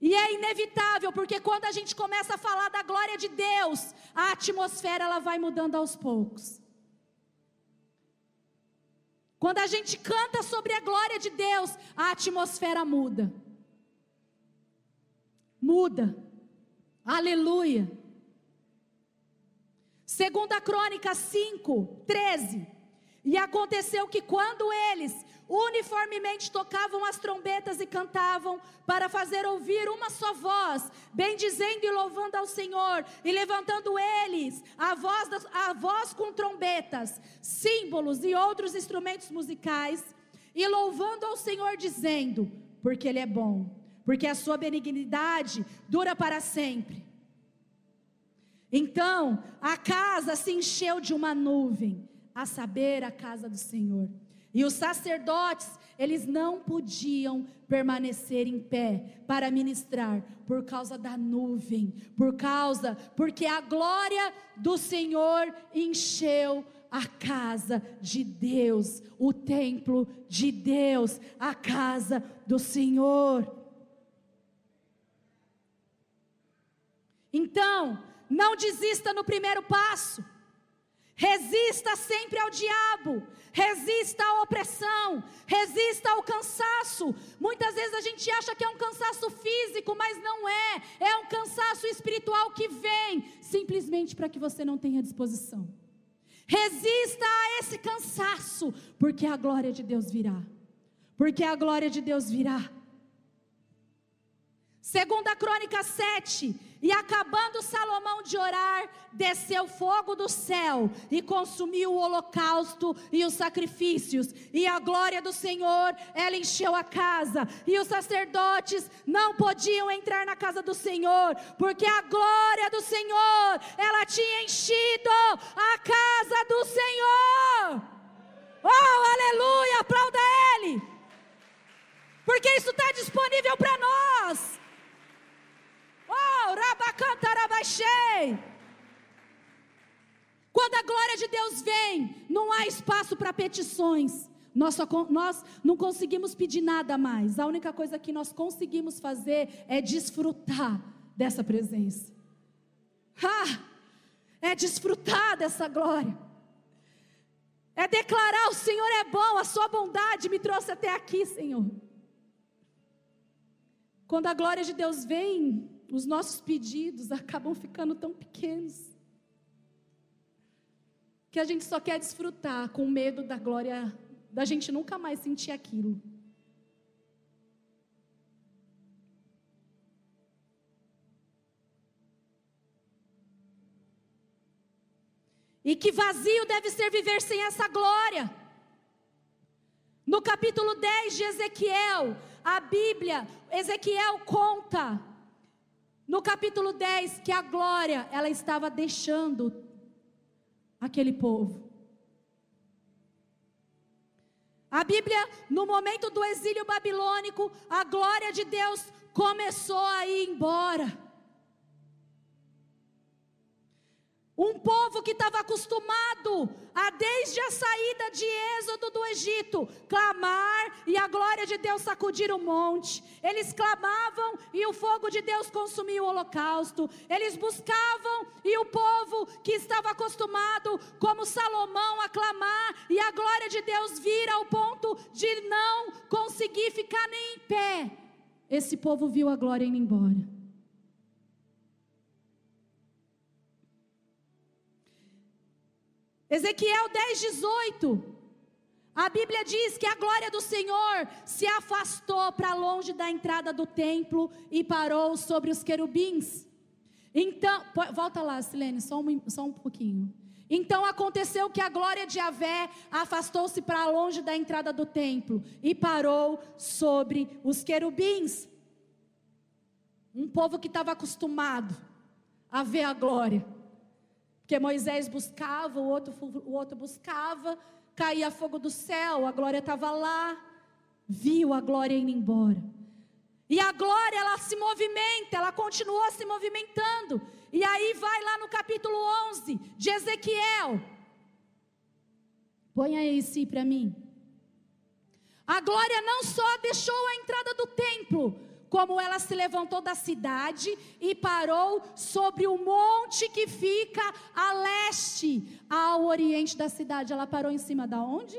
E é inevitável, porque quando a gente começa a falar da glória de Deus, a atmosfera ela vai mudando aos poucos. Quando a gente canta sobre a glória de Deus, a atmosfera muda. Muda. Aleluia. Segunda Crônica 5, 13. E aconteceu que quando eles uniformemente tocavam as trombetas e cantavam para fazer ouvir uma só voz, bendizendo e louvando ao Senhor, e levantando eles a voz, a voz com trombetas, símbolos e outros instrumentos musicais, e louvando ao Senhor, dizendo: Porque Ele é bom porque a sua benignidade dura para sempre. Então, a casa se encheu de uma nuvem, a saber, a casa do Senhor. E os sacerdotes, eles não podiam permanecer em pé para ministrar por causa da nuvem, por causa, porque a glória do Senhor encheu a casa de Deus, o templo de Deus, a casa do Senhor. Então, não desista no primeiro passo. Resista sempre ao diabo, resista à opressão, resista ao cansaço. Muitas vezes a gente acha que é um cansaço físico, mas não é. É um cansaço espiritual que vem simplesmente para que você não tenha disposição. Resista a esse cansaço, porque a glória de Deus virá. Porque a glória de Deus virá. Segunda Crônica 7, e acabando Salomão de orar, desceu fogo do céu e consumiu o holocausto e os sacrifícios, e a glória do Senhor, ela encheu a casa, e os sacerdotes não podiam entrar na casa do Senhor, porque a glória do Senhor, ela tinha enchido a casa do Senhor. Oh, aleluia, aplauda Ele, porque isso está disponível para nós. Quando a glória de Deus vem, não há espaço para petições. Nós, só, nós não conseguimos pedir nada mais. A única coisa que nós conseguimos fazer é desfrutar dessa presença. Ah, é desfrutar dessa glória. É declarar: o Senhor é bom, a sua bondade me trouxe até aqui, Senhor. Quando a glória de Deus vem, os nossos pedidos acabam ficando tão pequenos que a gente só quer desfrutar com medo da glória, da gente nunca mais sentir aquilo. E que vazio deve ser viver sem essa glória. No capítulo 10 de Ezequiel, a Bíblia, Ezequiel conta no capítulo 10 que a glória ela estava deixando aquele povo. A Bíblia, no momento do exílio babilônico, a glória de Deus começou a ir embora. Um povo que estava acostumado a, desde a saída de Êxodo do Egito, clamar e a glória de Deus sacudir o monte. Eles clamavam e o fogo de Deus consumia o holocausto. Eles buscavam e o povo que estava acostumado, como Salomão, a clamar e a glória de Deus vir ao ponto de não conseguir ficar nem em pé. Esse povo viu a glória indo embora. Ezequiel 10, 18. A Bíblia diz que a glória do Senhor se afastou para longe da entrada do templo e parou sobre os querubins. Então, volta lá, Silene, só um, só um pouquinho. Então aconteceu que a glória de Javé afastou-se para longe da entrada do templo e parou sobre os querubins. Um povo que estava acostumado a ver a glória. Porque Moisés buscava, o outro, o outro buscava, caía fogo do céu, a glória estava lá, viu a glória indo embora. E a glória, ela se movimenta, ela continua se movimentando. E aí vai lá no capítulo 11 de Ezequiel. Põe aí esse para mim. A glória não só deixou a entrada do templo, como ela se levantou da cidade e parou sobre o monte que fica a leste, ao oriente da cidade. Ela parou em cima da onde?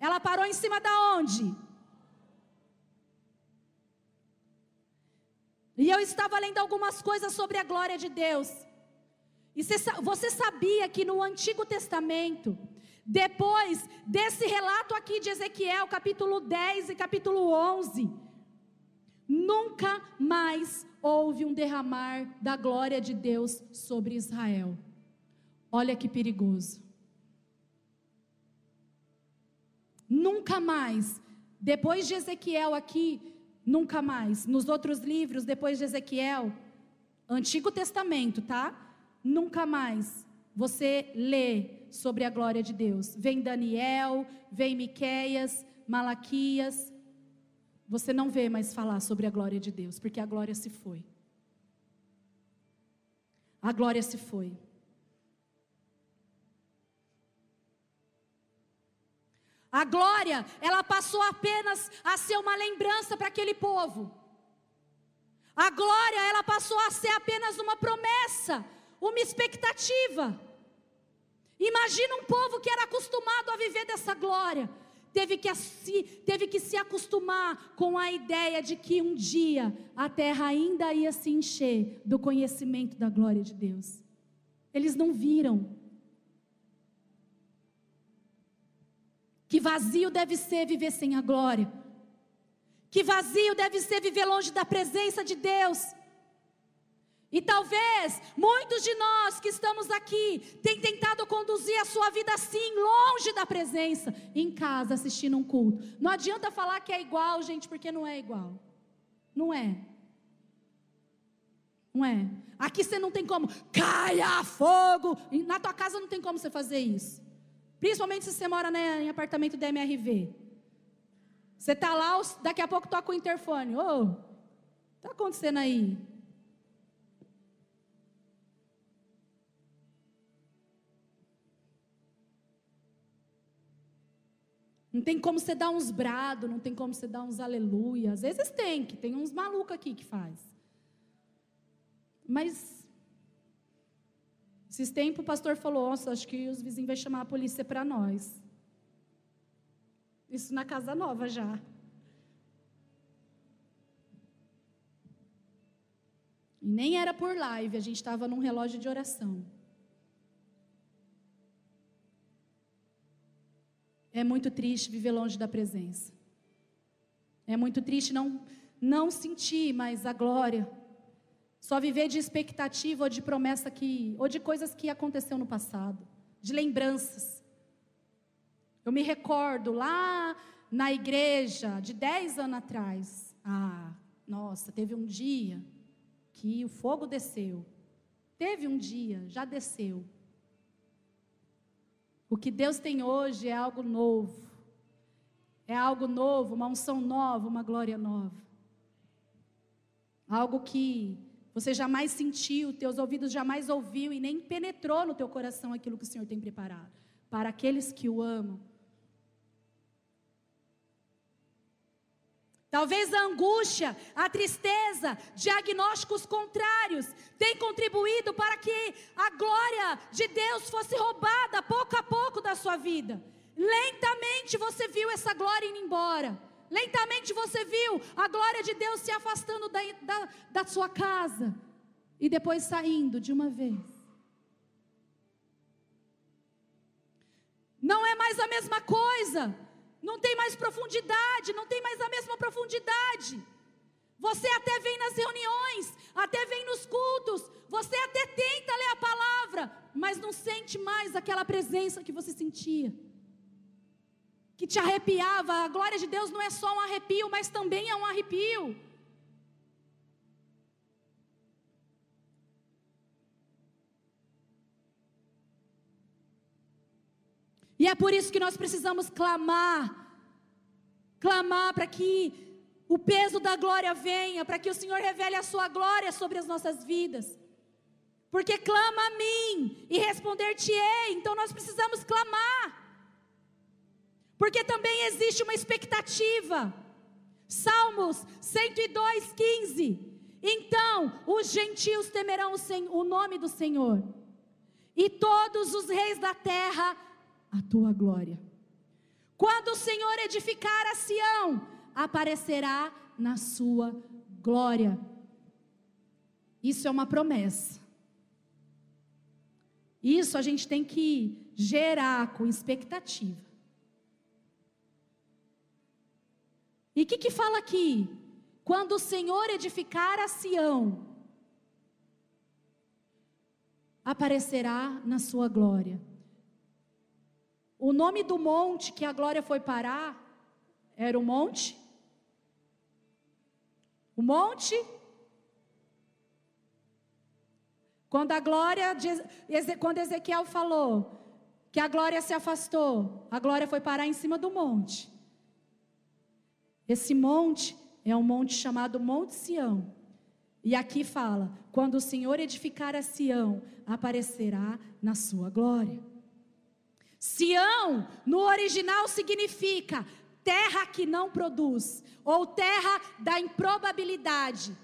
Ela parou em cima da onde? E eu estava lendo algumas coisas sobre a glória de Deus. E você sabia que no Antigo Testamento, depois desse relato aqui de Ezequiel, capítulo 10 e capítulo 11, Nunca mais houve um derramar da glória de Deus sobre Israel. Olha que perigoso. Nunca mais, depois de Ezequiel aqui, nunca mais. Nos outros livros, depois de Ezequiel, Antigo Testamento, tá? Nunca mais você lê sobre a glória de Deus. Vem Daniel, vem Miqueias, Malaquias, você não vê mais falar sobre a glória de Deus, porque a glória se foi. A glória se foi. A glória, ela passou apenas a ser uma lembrança para aquele povo. A glória, ela passou a ser apenas uma promessa, uma expectativa. Imagina um povo que era acostumado a viver dessa glória teve que, se, teve que se acostumar com a ideia de que um dia a terra ainda ia se encher do conhecimento da glória de Deus. Eles não viram. Que vazio deve ser viver sem a glória. Que vazio deve ser viver longe da presença de Deus. E talvez muitos de nós que estamos aqui têm tentado conduzir a sua vida assim, longe da presença, em casa, assistindo um culto. Não adianta falar que é igual, gente, porque não é igual. Não é. Não é. Aqui você não tem como, caia fogo. Na tua casa não tem como você fazer isso. Principalmente se você mora né, em apartamento da MRV. Você está lá, daqui a pouco toca o interfone. Ô, oh, está acontecendo aí? Não tem como você dar uns brados, não tem como você dar uns aleluia. Às vezes tem, que tem uns malucos aqui que faz. Mas esses tempos o pastor falou, nossa, acho que os vizinhos vão chamar a polícia para nós. Isso na casa nova já. E nem era por live, a gente estava num relógio de oração. É muito triste viver longe da presença. É muito triste não, não sentir mais a glória. Só viver de expectativa ou de promessa que, ou de coisas que aconteceu no passado, de lembranças. Eu me recordo lá na igreja de 10 anos atrás. Ah, nossa, teve um dia que o fogo desceu. Teve um dia, já desceu. O que Deus tem hoje é algo novo. É algo novo, uma unção nova, uma glória nova. Algo que você jamais sentiu, teus ouvidos jamais ouviu e nem penetrou no teu coração aquilo que o Senhor tem preparado para aqueles que o amam. Talvez a angústia, a tristeza, diagnósticos contrários tenham contribuído para que a glória de Deus fosse roubada pouco a pouco da sua vida. Lentamente você viu essa glória indo embora. Lentamente você viu a glória de Deus se afastando da, da, da sua casa e depois saindo de uma vez. Não é mais a mesma coisa não tem mais profundidade, não tem mais a mesma profundidade. Você até vem nas reuniões, até vem nos cultos, você até tenta ler a palavra, mas não sente mais aquela presença que você sentia, que te arrepiava. A glória de Deus não é só um arrepio, mas também é um arrepio. E é por isso que nós precisamos clamar clamar para que o peso da glória venha, para que o Senhor revele a sua glória sobre as nossas vidas. Porque clama a mim e responder-te-ei. Então nós precisamos clamar. Porque também existe uma expectativa. Salmos 102, 15. Então os gentios temerão o, o nome do Senhor, e todos os reis da terra a tua glória. Quando o Senhor edificar a Sião, aparecerá na sua glória. Isso é uma promessa. Isso a gente tem que gerar com expectativa. E o que, que fala aqui? Quando o Senhor edificar a Sião, aparecerá na sua glória. O nome do monte que a glória foi parar era o monte? O monte? Quando a glória, quando Ezequiel falou que a glória se afastou, a glória foi parar em cima do monte. Esse monte é um monte chamado Monte Sião. E aqui fala: quando o Senhor edificar a Sião, aparecerá na sua glória. Sião, no original, significa terra que não produz, ou terra da improbabilidade.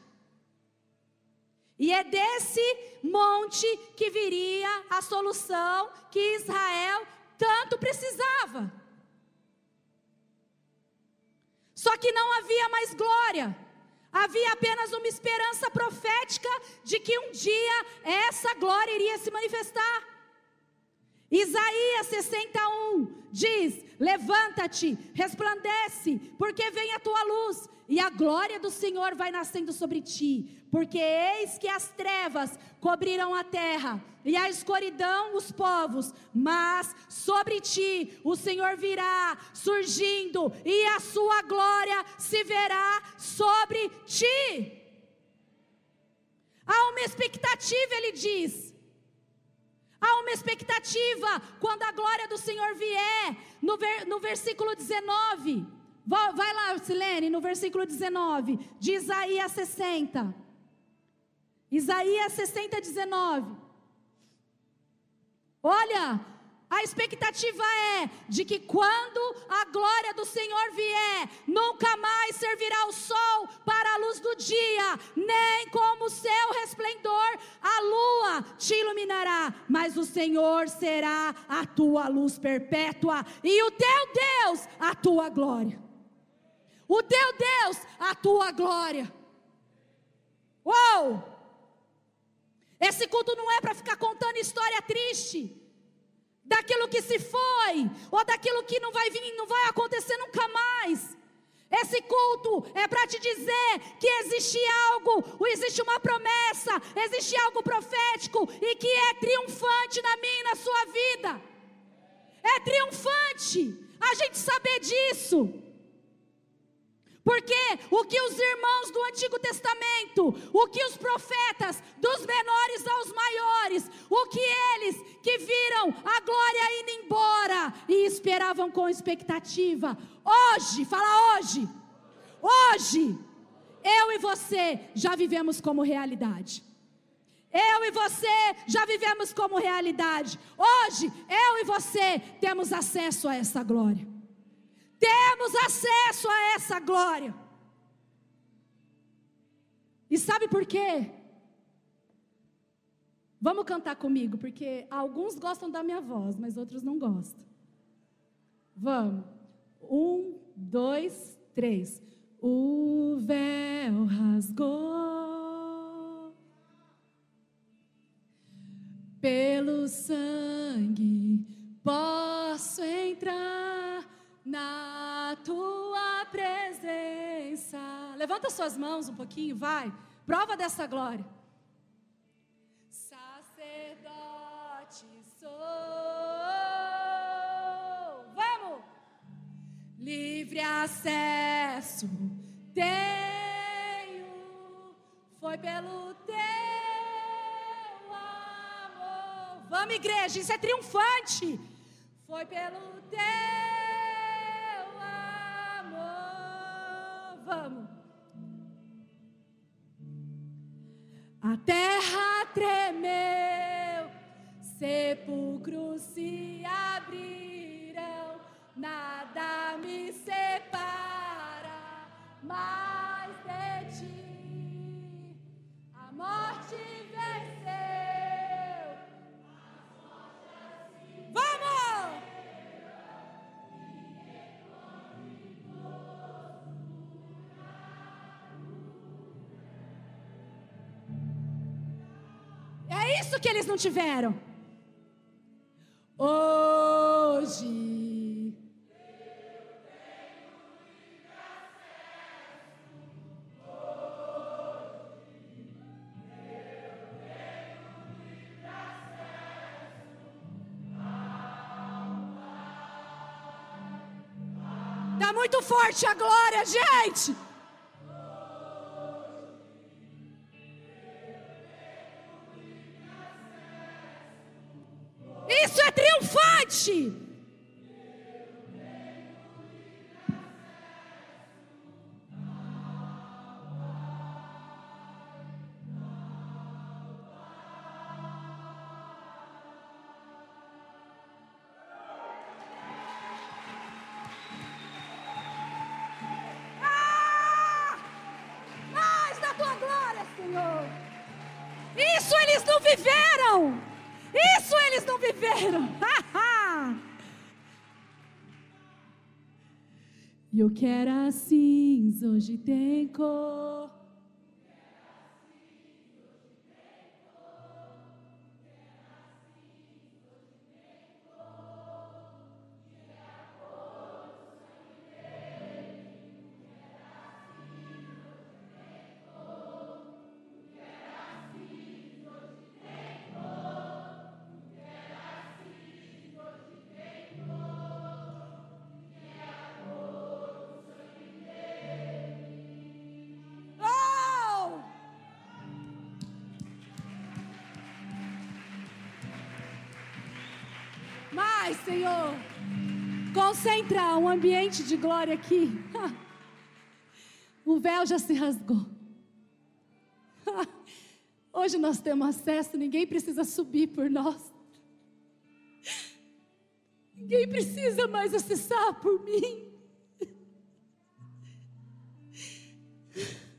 E é desse monte que viria a solução que Israel tanto precisava. Só que não havia mais glória, havia apenas uma esperança profética de que um dia essa glória iria se manifestar. Isaías 61 diz: Levanta-te, resplandece, porque vem a tua luz, e a glória do Senhor vai nascendo sobre ti. Porque eis que as trevas cobrirão a terra, e a escuridão os povos, mas sobre ti o Senhor virá surgindo, e a sua glória se verá sobre ti. Há uma expectativa, ele diz. Há uma expectativa quando a glória do Senhor vier, no, ver, no versículo 19. Vai lá, Silene, no versículo 19, de Isaías 60. Isaías 60, 19. Olha, a expectativa é de que quando a glória do Senhor vier, nunca mais servirá o sol para a luz do dia, nem como seu resplendor a lua te iluminará, mas o Senhor será a tua luz perpétua e o teu Deus a tua glória. O teu Deus a tua glória. Uou! Esse culto não é para ficar contando história triste daquilo que se foi, ou daquilo que não vai vir, não vai acontecer nunca mais. Esse culto é para te dizer que existe algo, existe uma promessa, existe algo profético e que é triunfante na minha e na sua vida. É triunfante a gente saber disso. Porque o que os irmãos do Antigo Testamento, o que os profetas, dos menores aos maiores, o que eles que viram a glória indo embora e esperavam com expectativa, hoje, fala hoje, hoje, eu e você já vivemos como realidade. Eu e você já vivemos como realidade. Hoje, eu e você temos acesso a essa glória temos acesso a essa glória. E sabe por quê? Vamos cantar comigo, porque alguns gostam da minha voz, mas outros não gostam. Vamos. Um, dois, três. O véu rasgou pelo sangue. Posso entrar na tua presença. Levanta suas mãos um pouquinho, vai. Prova dessa glória. Sacerdote sou. Vamos. Livre acesso tenho. Foi pelo teu amor. Vamos, igreja, isso é triunfante. Foi pelo teu A terra tremeu, sepulcros se abriram, nada me separa mais isso que eles não tiveram. Hoje. Tá muito forte a glória, gente. Triunfante. O que era cinza hoje tem cor. Concentra um ambiente de glória aqui. O véu já se rasgou. Hoje nós temos acesso, ninguém precisa subir por nós. Ninguém precisa mais acessar por mim.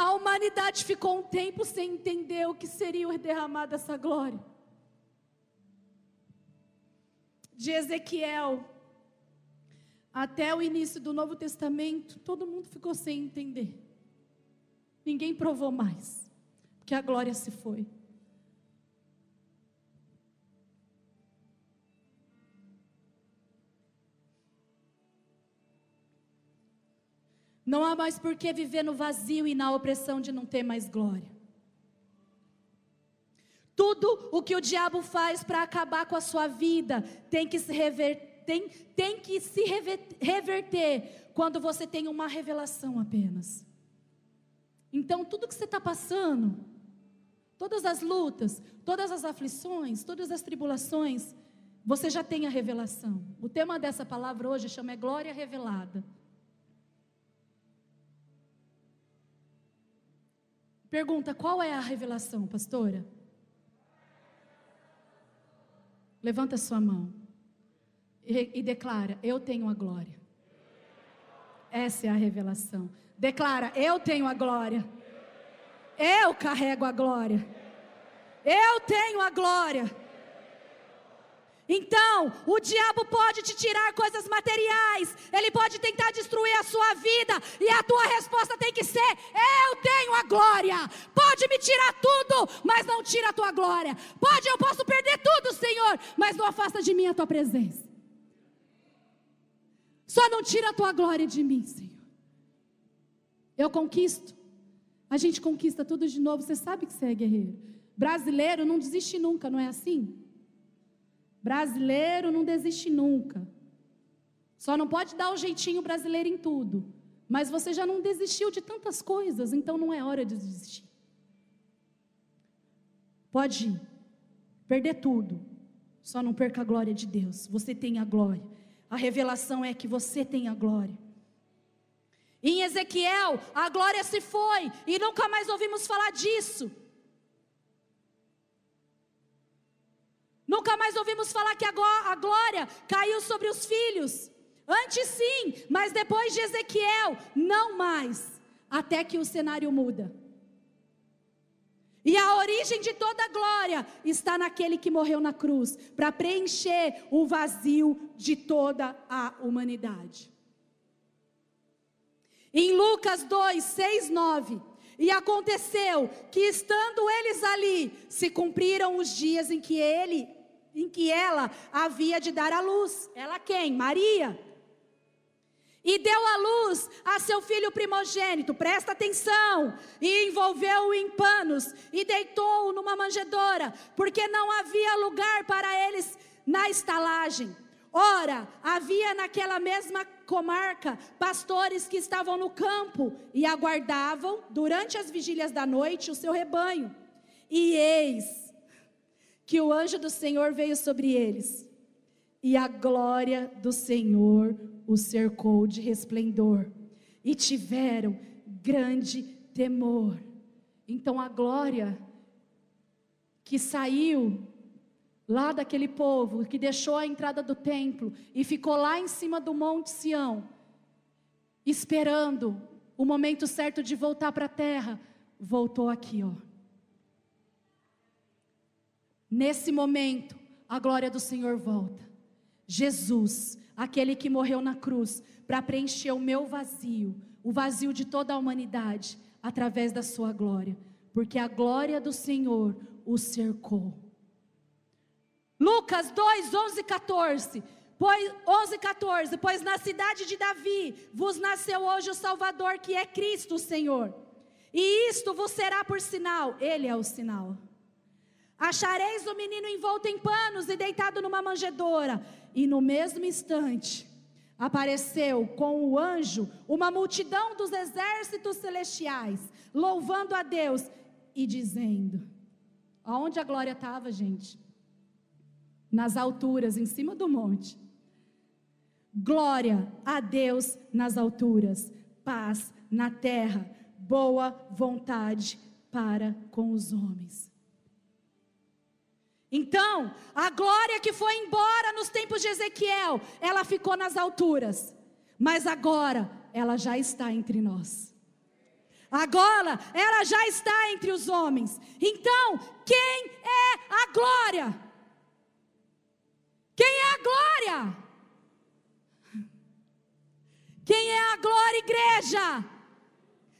A humanidade ficou um tempo sem entender o que seria o derramar dessa glória. De Ezequiel até o início do Novo Testamento, todo mundo ficou sem entender. Ninguém provou mais, porque a glória se foi. Não há mais por que viver no vazio e na opressão de não ter mais glória. Tudo o que o diabo faz para acabar com a sua vida tem que se reverter, tem, tem que se reverter quando você tem uma revelação apenas. Então, tudo que você está passando, todas as lutas, todas as aflições, todas as tribulações, você já tem a revelação. O tema dessa palavra hoje chama é Glória Revelada. Pergunta: qual é a revelação, pastora? Levanta sua mão e, e declara: Eu tenho a glória. Essa é a revelação. Declara: Eu tenho a glória. Eu carrego a glória. Eu tenho a glória. Então, o diabo pode te tirar coisas materiais, ele pode tentar destruir a sua vida, e a tua resposta tem que ser: Eu tenho a glória. Pode me tirar tudo, mas não tira a tua glória. Pode, eu posso perder tudo, Senhor, mas não afasta de mim a tua presença. Só não tira a tua glória de mim, Senhor. Eu conquisto. A gente conquista tudo de novo. Você sabe que você é guerreiro. Brasileiro não desiste nunca, não é assim? Brasileiro não desiste nunca. Só não pode dar o jeitinho brasileiro em tudo. Mas você já não desistiu de tantas coisas, então não é hora de desistir. Pode perder tudo, só não perca a glória de Deus. Você tem a glória. A revelação é que você tem a glória. Em Ezequiel, a glória se foi e nunca mais ouvimos falar disso. Nunca mais ouvimos falar que a glória caiu sobre os filhos. Antes sim, mas depois de Ezequiel, não mais. Até que o cenário muda. E a origem de toda a glória está naquele que morreu na cruz, para preencher o vazio de toda a humanidade. Em Lucas 2, 6, 9. E aconteceu que estando eles ali, se cumpriram os dias em que ele, em que ela havia de dar à luz. Ela quem? Maria. E deu à luz a seu filho primogênito, presta atenção, e envolveu-o em panos e deitou-o numa manjedoura, porque não havia lugar para eles na estalagem. Ora, havia naquela mesma comarca pastores que estavam no campo e aguardavam, durante as vigílias da noite, o seu rebanho. E eis que o anjo do Senhor veio sobre eles, e a glória do Senhor o cercou de resplendor, e tiveram grande temor. Então a glória que saiu lá daquele povo que deixou a entrada do templo e ficou lá em cima do monte Sião, esperando o momento certo de voltar para a terra, voltou aqui, ó. Nesse momento, a glória do Senhor volta. Jesus, aquele que morreu na cruz para preencher o meu vazio, o vazio de toda a humanidade, através da sua glória, porque a glória do Senhor o cercou. Lucas 2, 11 14. Pois, 11, 14. Pois na cidade de Davi vos nasceu hoje o Salvador, que é Cristo o Senhor. E isto vos será por sinal. Ele é o sinal. Achareis o menino envolto em panos e deitado numa manjedoura. E no mesmo instante apareceu com o anjo uma multidão dos exércitos celestiais, louvando a Deus e dizendo: Aonde a glória estava, gente? nas alturas, em cima do monte. Glória a Deus nas alturas, paz na terra, boa vontade para com os homens. Então, a glória que foi embora nos tempos de Ezequiel, ela ficou nas alturas, mas agora ela já está entre nós. Agora ela já está entre os homens. Então, quem é a glória? Quem é a glória? Quem é a glória, igreja?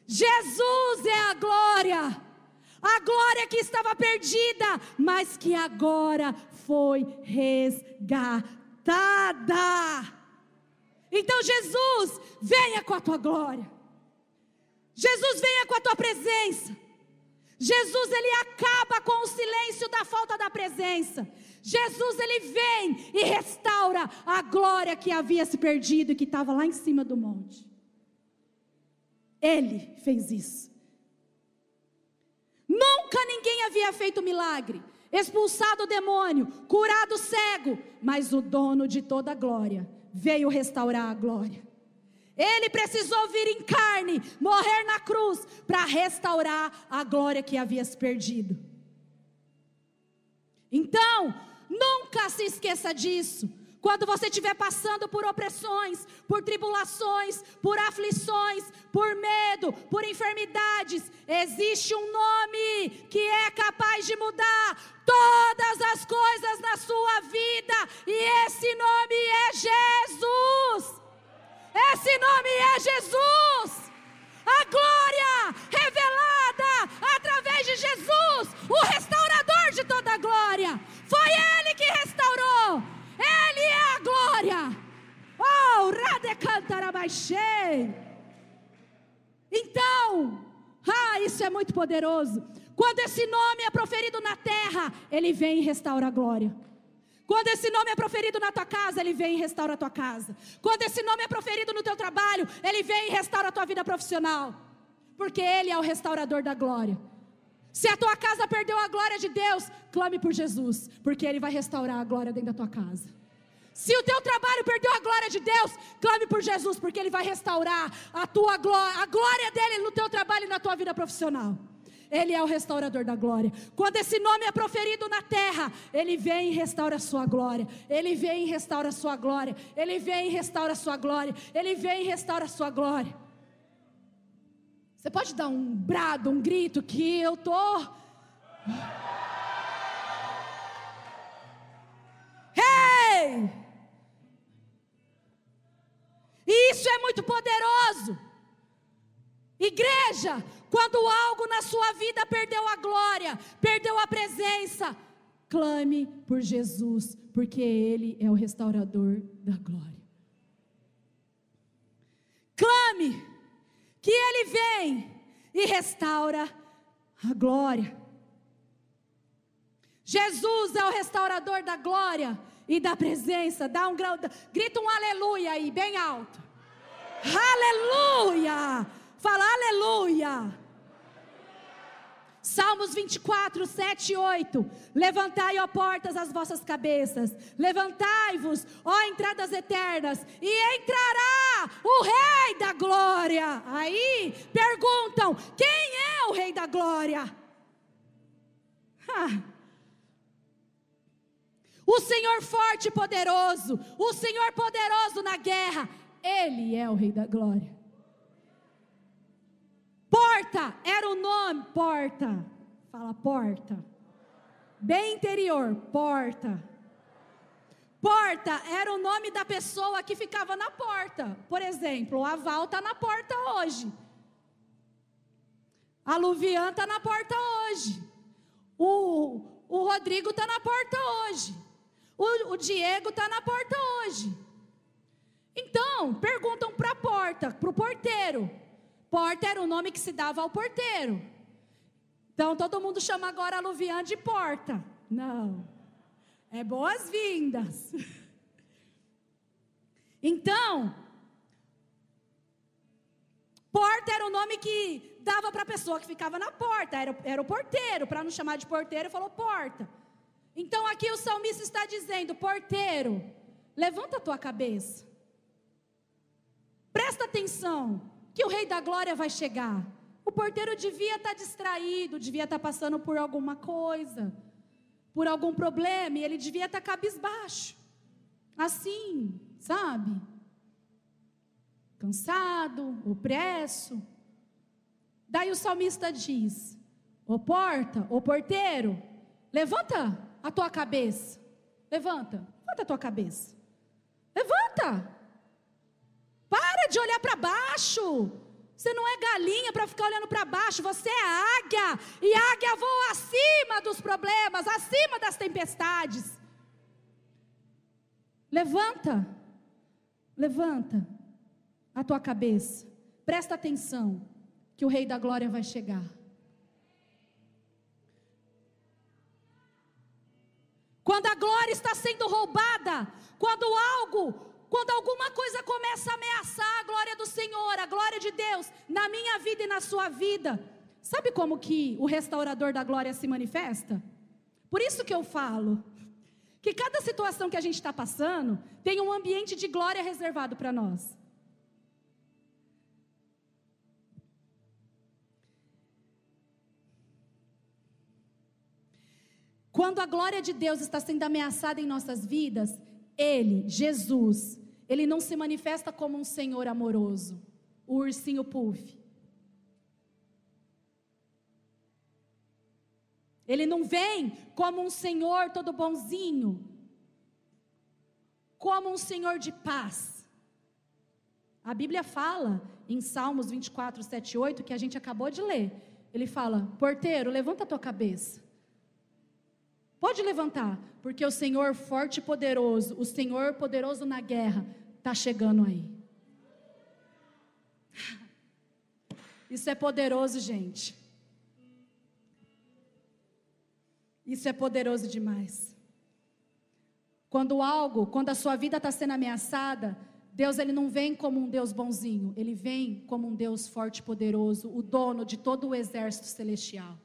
Jesus é a glória. A glória que estava perdida, mas que agora foi resgatada. Então, Jesus, venha com a tua glória. Jesus, venha com a tua presença. Jesus ele acaba com o silêncio da falta da presença. Jesus ele vem e restaura a glória que havia se perdido e que estava lá em cima do monte. Ele fez isso. Nunca ninguém havia feito milagre, expulsado o demônio, curado o cego, mas o dono de toda a glória veio restaurar a glória. Ele precisou vir em carne, morrer na cruz, para restaurar a glória que havia se perdido. Então, nunca se esqueça disso. Quando você estiver passando por opressões, por tribulações, por aflições, por medo, por enfermidades, existe um nome que é capaz de mudar todas as coisas na sua vida, e esse nome é Jesus. Esse nome é Jesus. A glória revelada através de Jesus, o restaurador de toda a glória. Foi Ele que restaurou. Ele é glória. Oh, Radecantarabaixei. Então, ah, isso é muito poderoso. Quando esse nome é proferido na terra, ele vem e restaura a glória. Quando esse nome é proferido na tua casa, ele vem e restaura a tua casa. Quando esse nome é proferido no teu trabalho, ele vem e restaura a tua vida profissional. Porque ele é o restaurador da glória. Se a tua casa perdeu a glória de Deus, clame por Jesus, porque ele vai restaurar a glória dentro da tua casa. Se o teu trabalho perdeu a glória de Deus, clame por Jesus, porque ele vai restaurar a tua glória, a glória dele no teu trabalho e na tua vida profissional. Ele é o restaurador da glória. Quando esse nome é proferido na terra, Ele vem e restaura a sua glória. Ele vem e restaura a sua glória. Ele vem e restaura a sua glória. Ele vem e restaura a sua glória. Você pode dar um brado, um grito que eu tô. Hey! Isso é muito poderoso. Igreja, quando algo na sua vida perdeu a glória, perdeu a presença, clame por Jesus, porque Ele é o restaurador da glória. Clame que Ele vem e restaura a glória. Jesus é o restaurador da glória e da presença. Dá um grita um aleluia aí, bem alto. Aleluia! Fala aleluia. Salmos 24, 7 e 8. Levantai, ó portas, as vossas cabeças. Levantai-vos, ó entradas eternas. E entrará o Rei da Glória. Aí perguntam: quem é o Rei da Glória? O Senhor forte e poderoso. O Senhor poderoso na guerra. Ele é o Rei da Glória. Porta era o nome, porta. Fala porta. Bem interior, porta. Porta era o nome da pessoa que ficava na porta. Por exemplo, a Val está na porta hoje. A Luvian está na porta hoje. O, o Rodrigo está na porta hoje. O, o Diego está na porta hoje. Então, perguntam para a porta, para o porteiro: Porta era o nome que se dava ao porteiro. Então todo mundo chama agora a Luvian de porta. Não. É boas-vindas. Então, porta era o nome que dava para a pessoa que ficava na porta, era, era o porteiro, para não chamar de porteiro, falou porta. Então aqui o salmista está dizendo: porteiro, levanta a tua cabeça, presta atenção, que o Rei da Glória vai chegar. O porteiro devia estar distraído, devia estar passando por alguma coisa, por algum problema, e ele devia estar cabisbaixo. Assim, sabe? Cansado, opresso. Daí o salmista diz: Ô porta, ô porteiro, levanta a tua cabeça. Levanta, levanta a tua cabeça. Levanta. Para de olhar para baixo. Você não é galinha para ficar olhando para baixo, você é águia. E águia voa acima dos problemas, acima das tempestades. Levanta, levanta a tua cabeça, presta atenção, que o Rei da Glória vai chegar. Quando a glória está sendo roubada, quando algo, quando alguma coisa começa a ameaçar a glória do Senhor, a glória de Deus na minha vida e na sua vida. Sabe como que o restaurador da glória se manifesta? Por isso que eu falo que cada situação que a gente está passando tem um ambiente de glória reservado para nós. Quando a glória de Deus está sendo ameaçada em nossas vidas, Ele, Jesus, Ele não se manifesta como um Senhor amoroso, o ursinho puff. Ele não vem como um Senhor todo bonzinho, como um Senhor de paz. A Bíblia fala em Salmos 24, 7 8, que a gente acabou de ler. Ele fala: Porteiro, levanta a tua cabeça. Pode levantar, porque o Senhor forte e poderoso, o Senhor poderoso na guerra, está chegando aí. Isso é poderoso, gente. Isso é poderoso demais. Quando algo, quando a sua vida está sendo ameaçada, Deus ele não vem como um Deus bonzinho, ele vem como um Deus forte e poderoso, o dono de todo o exército celestial.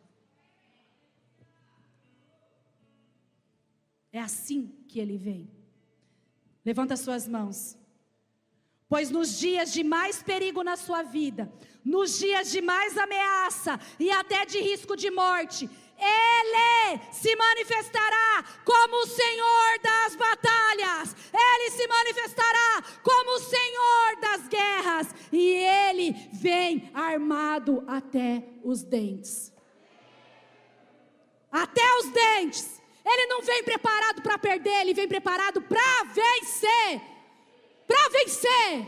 É assim que ele vem. Levanta suas mãos. Pois nos dias de mais perigo na sua vida, nos dias de mais ameaça e até de risco de morte, ele se manifestará como o Senhor das batalhas, Ele se manifestará como o Senhor das guerras, e Ele vem armado até os dentes. Até os dentes. Ele não vem preparado para perder, ele vem preparado para vencer. Para vencer.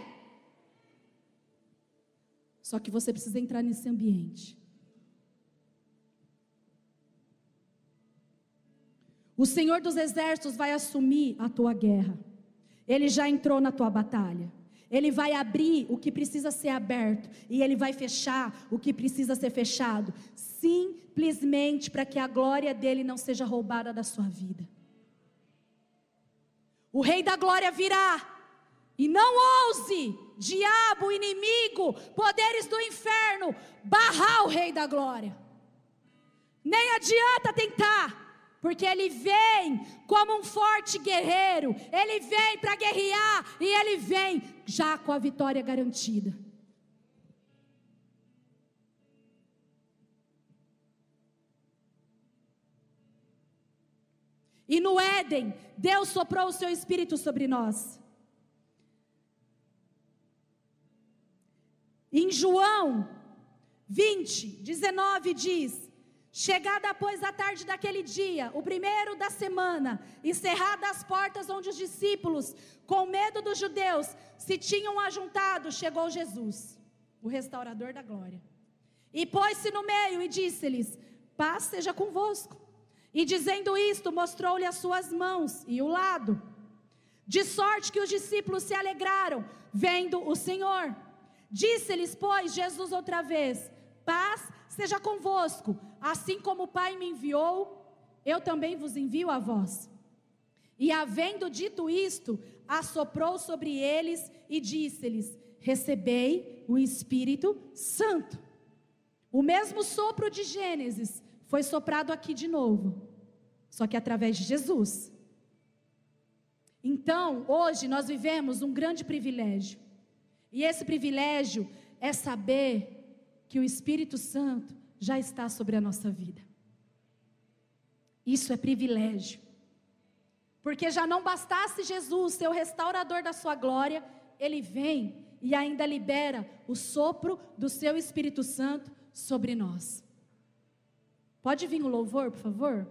Só que você precisa entrar nesse ambiente. O Senhor dos Exércitos vai assumir a tua guerra. Ele já entrou na tua batalha. Ele vai abrir o que precisa ser aberto e ele vai fechar o que precisa ser fechado, simplesmente para que a glória dele não seja roubada da sua vida. O Rei da Glória virá e não ouse, diabo, inimigo, poderes do inferno, barrar o Rei da Glória. Nem adianta tentar porque ele vem como um forte guerreiro, ele vem para guerrear e ele vem já com a vitória garantida. E no Éden, Deus soprou o seu espírito sobre nós. Em João 20, 19 diz: Chegada, pois, a tarde daquele dia, o primeiro da semana, encerradas as portas onde os discípulos, com medo dos judeus, se tinham ajuntado, chegou Jesus, o restaurador da glória. E pôs-se no meio e disse-lhes: Paz seja convosco. E dizendo isto, mostrou-lhe as suas mãos e o lado. De sorte que os discípulos se alegraram, vendo o Senhor. Disse-lhes, pois, Jesus outra vez: Paz seja convosco. Assim como o Pai me enviou, eu também vos envio a vós. E havendo dito isto, assoprou sobre eles e disse-lhes: Recebei o Espírito Santo. O mesmo sopro de Gênesis foi soprado aqui de novo, só que através de Jesus. Então, hoje nós vivemos um grande privilégio. E esse privilégio é saber que o Espírito Santo já está sobre a nossa vida. Isso é privilégio. Porque já não bastasse Jesus ser o restaurador da sua glória, ele vem e ainda libera o sopro do seu Espírito Santo sobre nós. Pode vir o louvor, por favor?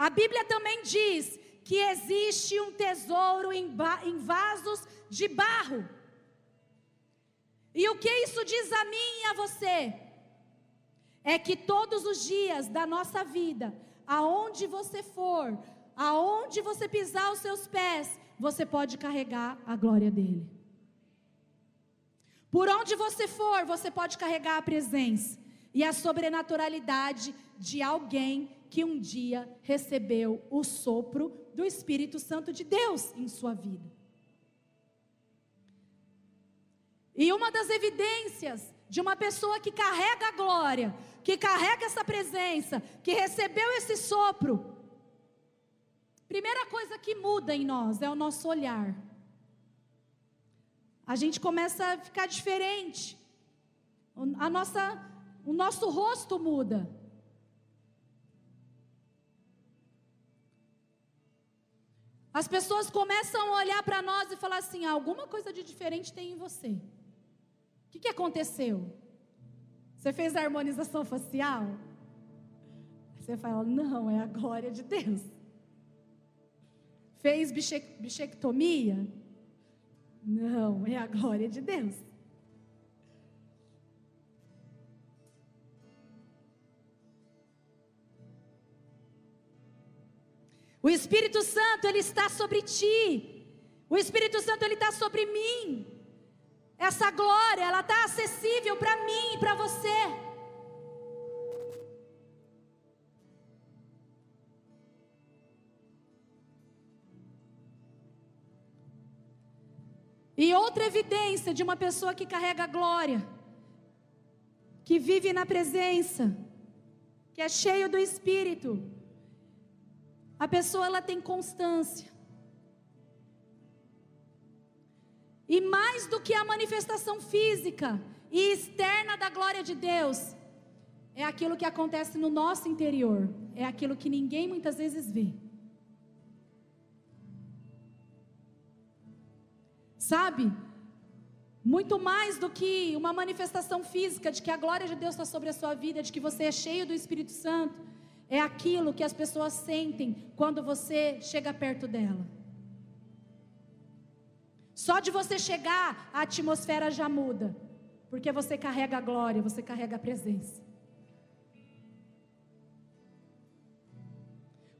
A Bíblia também diz que existe um tesouro em, em vasos de barro. E o que isso diz a mim e a você? É que todos os dias da nossa vida, aonde você for, aonde você pisar os seus pés, você pode carregar a glória dele. Por onde você for, você pode carregar a presença e a sobrenaturalidade de alguém que um dia recebeu o sopro do Espírito Santo de Deus em sua vida. E uma das evidências de uma pessoa que carrega a glória, que carrega essa presença, que recebeu esse sopro, primeira coisa que muda em nós é o nosso olhar. A gente começa a ficar diferente. A nossa, o nosso rosto muda. As pessoas começam a olhar para nós e falar assim: alguma coisa de diferente tem em você. O que, que aconteceu? Você fez a harmonização facial? Você fala: não, é a glória de Deus. Fez bichectomia? Não, é a glória de Deus. O Espírito Santo, ele está sobre ti. O Espírito Santo, ele está sobre mim. Essa glória, ela está acessível para mim e para você. E outra evidência de uma pessoa que carrega glória, que vive na presença, que é cheio do Espírito, a pessoa ela tem constância. E mais do que a manifestação física e externa da glória de Deus, é aquilo que acontece no nosso interior, é aquilo que ninguém muitas vezes vê. Sabe? Muito mais do que uma manifestação física de que a glória de Deus está sobre a sua vida, de que você é cheio do Espírito Santo, é aquilo que as pessoas sentem quando você chega perto dela. Só de você chegar, a atmosfera já muda, porque você carrega a glória, você carrega a presença.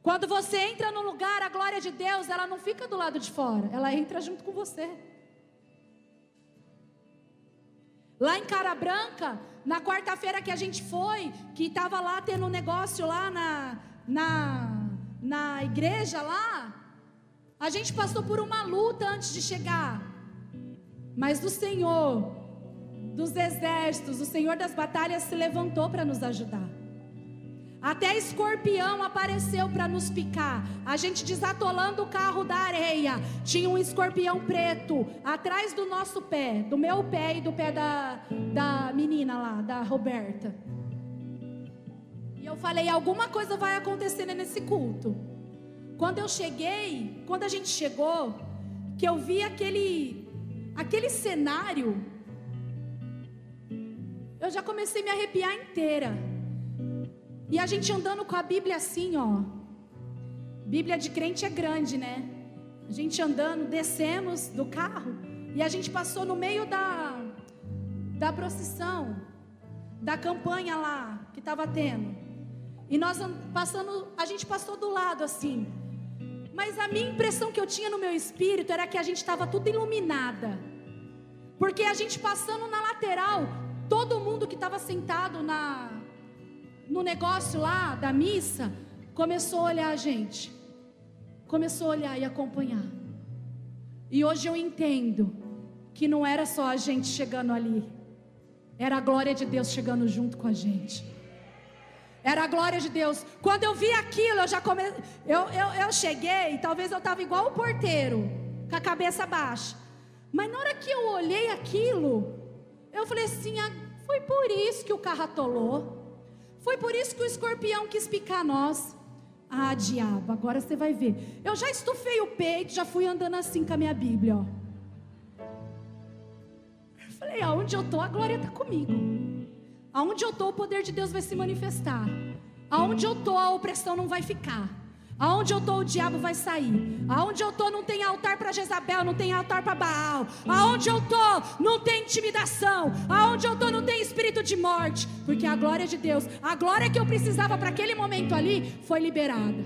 Quando você entra no lugar, a glória de Deus, ela não fica do lado de fora, ela entra junto com você. Lá em Cara Branca, na quarta-feira que a gente foi, que estava lá tendo um negócio lá na, na, na igreja lá, a gente passou por uma luta antes de chegar. Mas o Senhor dos exércitos, o Senhor das batalhas se levantou para nos ajudar. Até escorpião apareceu para nos picar. A gente desatolando o carro da areia. Tinha um escorpião preto atrás do nosso pé, do meu pé e do pé da, da menina lá, da Roberta. E eu falei: alguma coisa vai acontecer nesse culto. Quando eu cheguei, quando a gente chegou, que eu vi aquele, aquele cenário, eu já comecei a me arrepiar inteira. E a gente andando com a Bíblia assim, ó. Bíblia de crente é grande, né? A gente andando, descemos do carro e a gente passou no meio da da procissão, da campanha lá que estava tendo. E nós passando, a gente passou do lado assim. Mas a minha impressão que eu tinha no meu espírito era que a gente estava tudo iluminada. Porque a gente passando na lateral, todo mundo que estava sentado na no negócio lá da missa, começou a olhar a gente, começou a olhar e acompanhar. E hoje eu entendo que não era só a gente chegando ali, era a glória de Deus chegando junto com a gente. Era a glória de Deus. Quando eu vi aquilo, eu já come... eu, eu, eu cheguei, talvez eu estava igual o porteiro, com a cabeça baixa. Mas na hora que eu olhei aquilo, eu falei assim: ah, foi por isso que o carro atolou. Foi por isso que o escorpião quis picar nós. Ah, diabo, agora você vai ver. Eu já estufei o peito, já fui andando assim com a minha Bíblia, ó. Eu falei, aonde eu estou, a glória está comigo. Aonde eu estou, o poder de Deus vai se manifestar. Aonde eu estou, a opressão não vai ficar. Aonde eu estou, o diabo vai sair. Aonde eu estou, não tem altar para Jezabel, não tem altar para Baal. Aonde eu estou, não tem intimidação. Aonde eu estou, não tem espírito de morte. Porque a glória de Deus, a glória que eu precisava para aquele momento ali, foi liberada.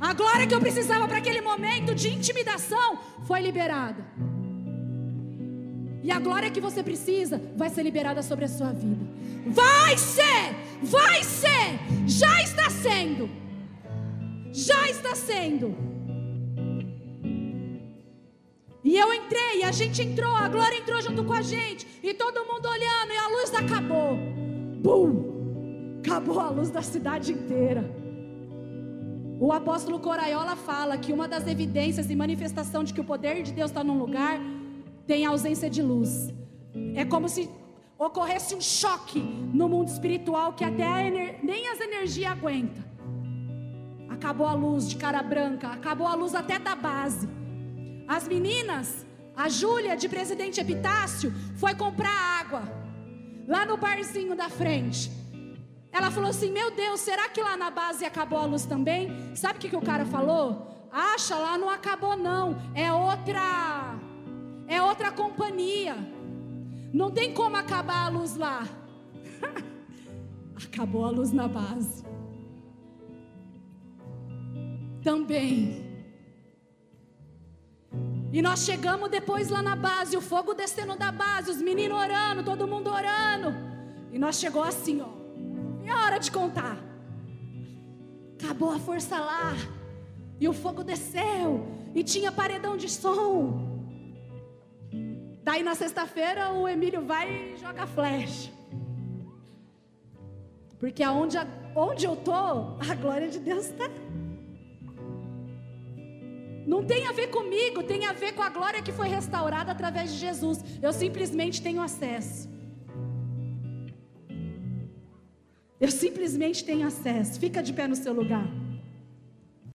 A glória que eu precisava para aquele momento de intimidação, foi liberada. E a glória que você precisa vai ser liberada sobre a sua vida. Vai ser, vai ser, já está sendo. Já está sendo. E eu entrei, a gente entrou, a glória entrou junto com a gente, e todo mundo olhando, e a luz acabou. Bum! Acabou a luz da cidade inteira. O apóstolo Coraiola fala que uma das evidências e manifestação de que o poder de Deus está num lugar tem ausência de luz. É como se ocorresse um choque no mundo espiritual que até nem as energias aguentam. Acabou a luz de cara branca, acabou a luz até da base. As meninas, a Júlia de Presidente Epitácio, foi comprar água lá no barzinho da frente. Ela falou assim: Meu Deus, será que lá na base acabou a luz também? Sabe o que, que o cara falou? Acha, lá não acabou, não. É outra. É outra companhia. Não tem como acabar a luz lá. Acabou a luz na base. Também. E nós chegamos depois lá na base, o fogo descendo da base, os meninos orando, todo mundo orando. E nós chegou assim, ó. É hora de contar. Acabou a força lá. E o fogo desceu. E tinha paredão de som. Daí na sexta-feira o Emílio vai e joga flecha. Porque aonde, onde eu tô, a glória de Deus está. Não tem a ver comigo, tem a ver com a glória que foi restaurada através de Jesus. Eu simplesmente tenho acesso. Eu simplesmente tenho acesso. Fica de pé no seu lugar.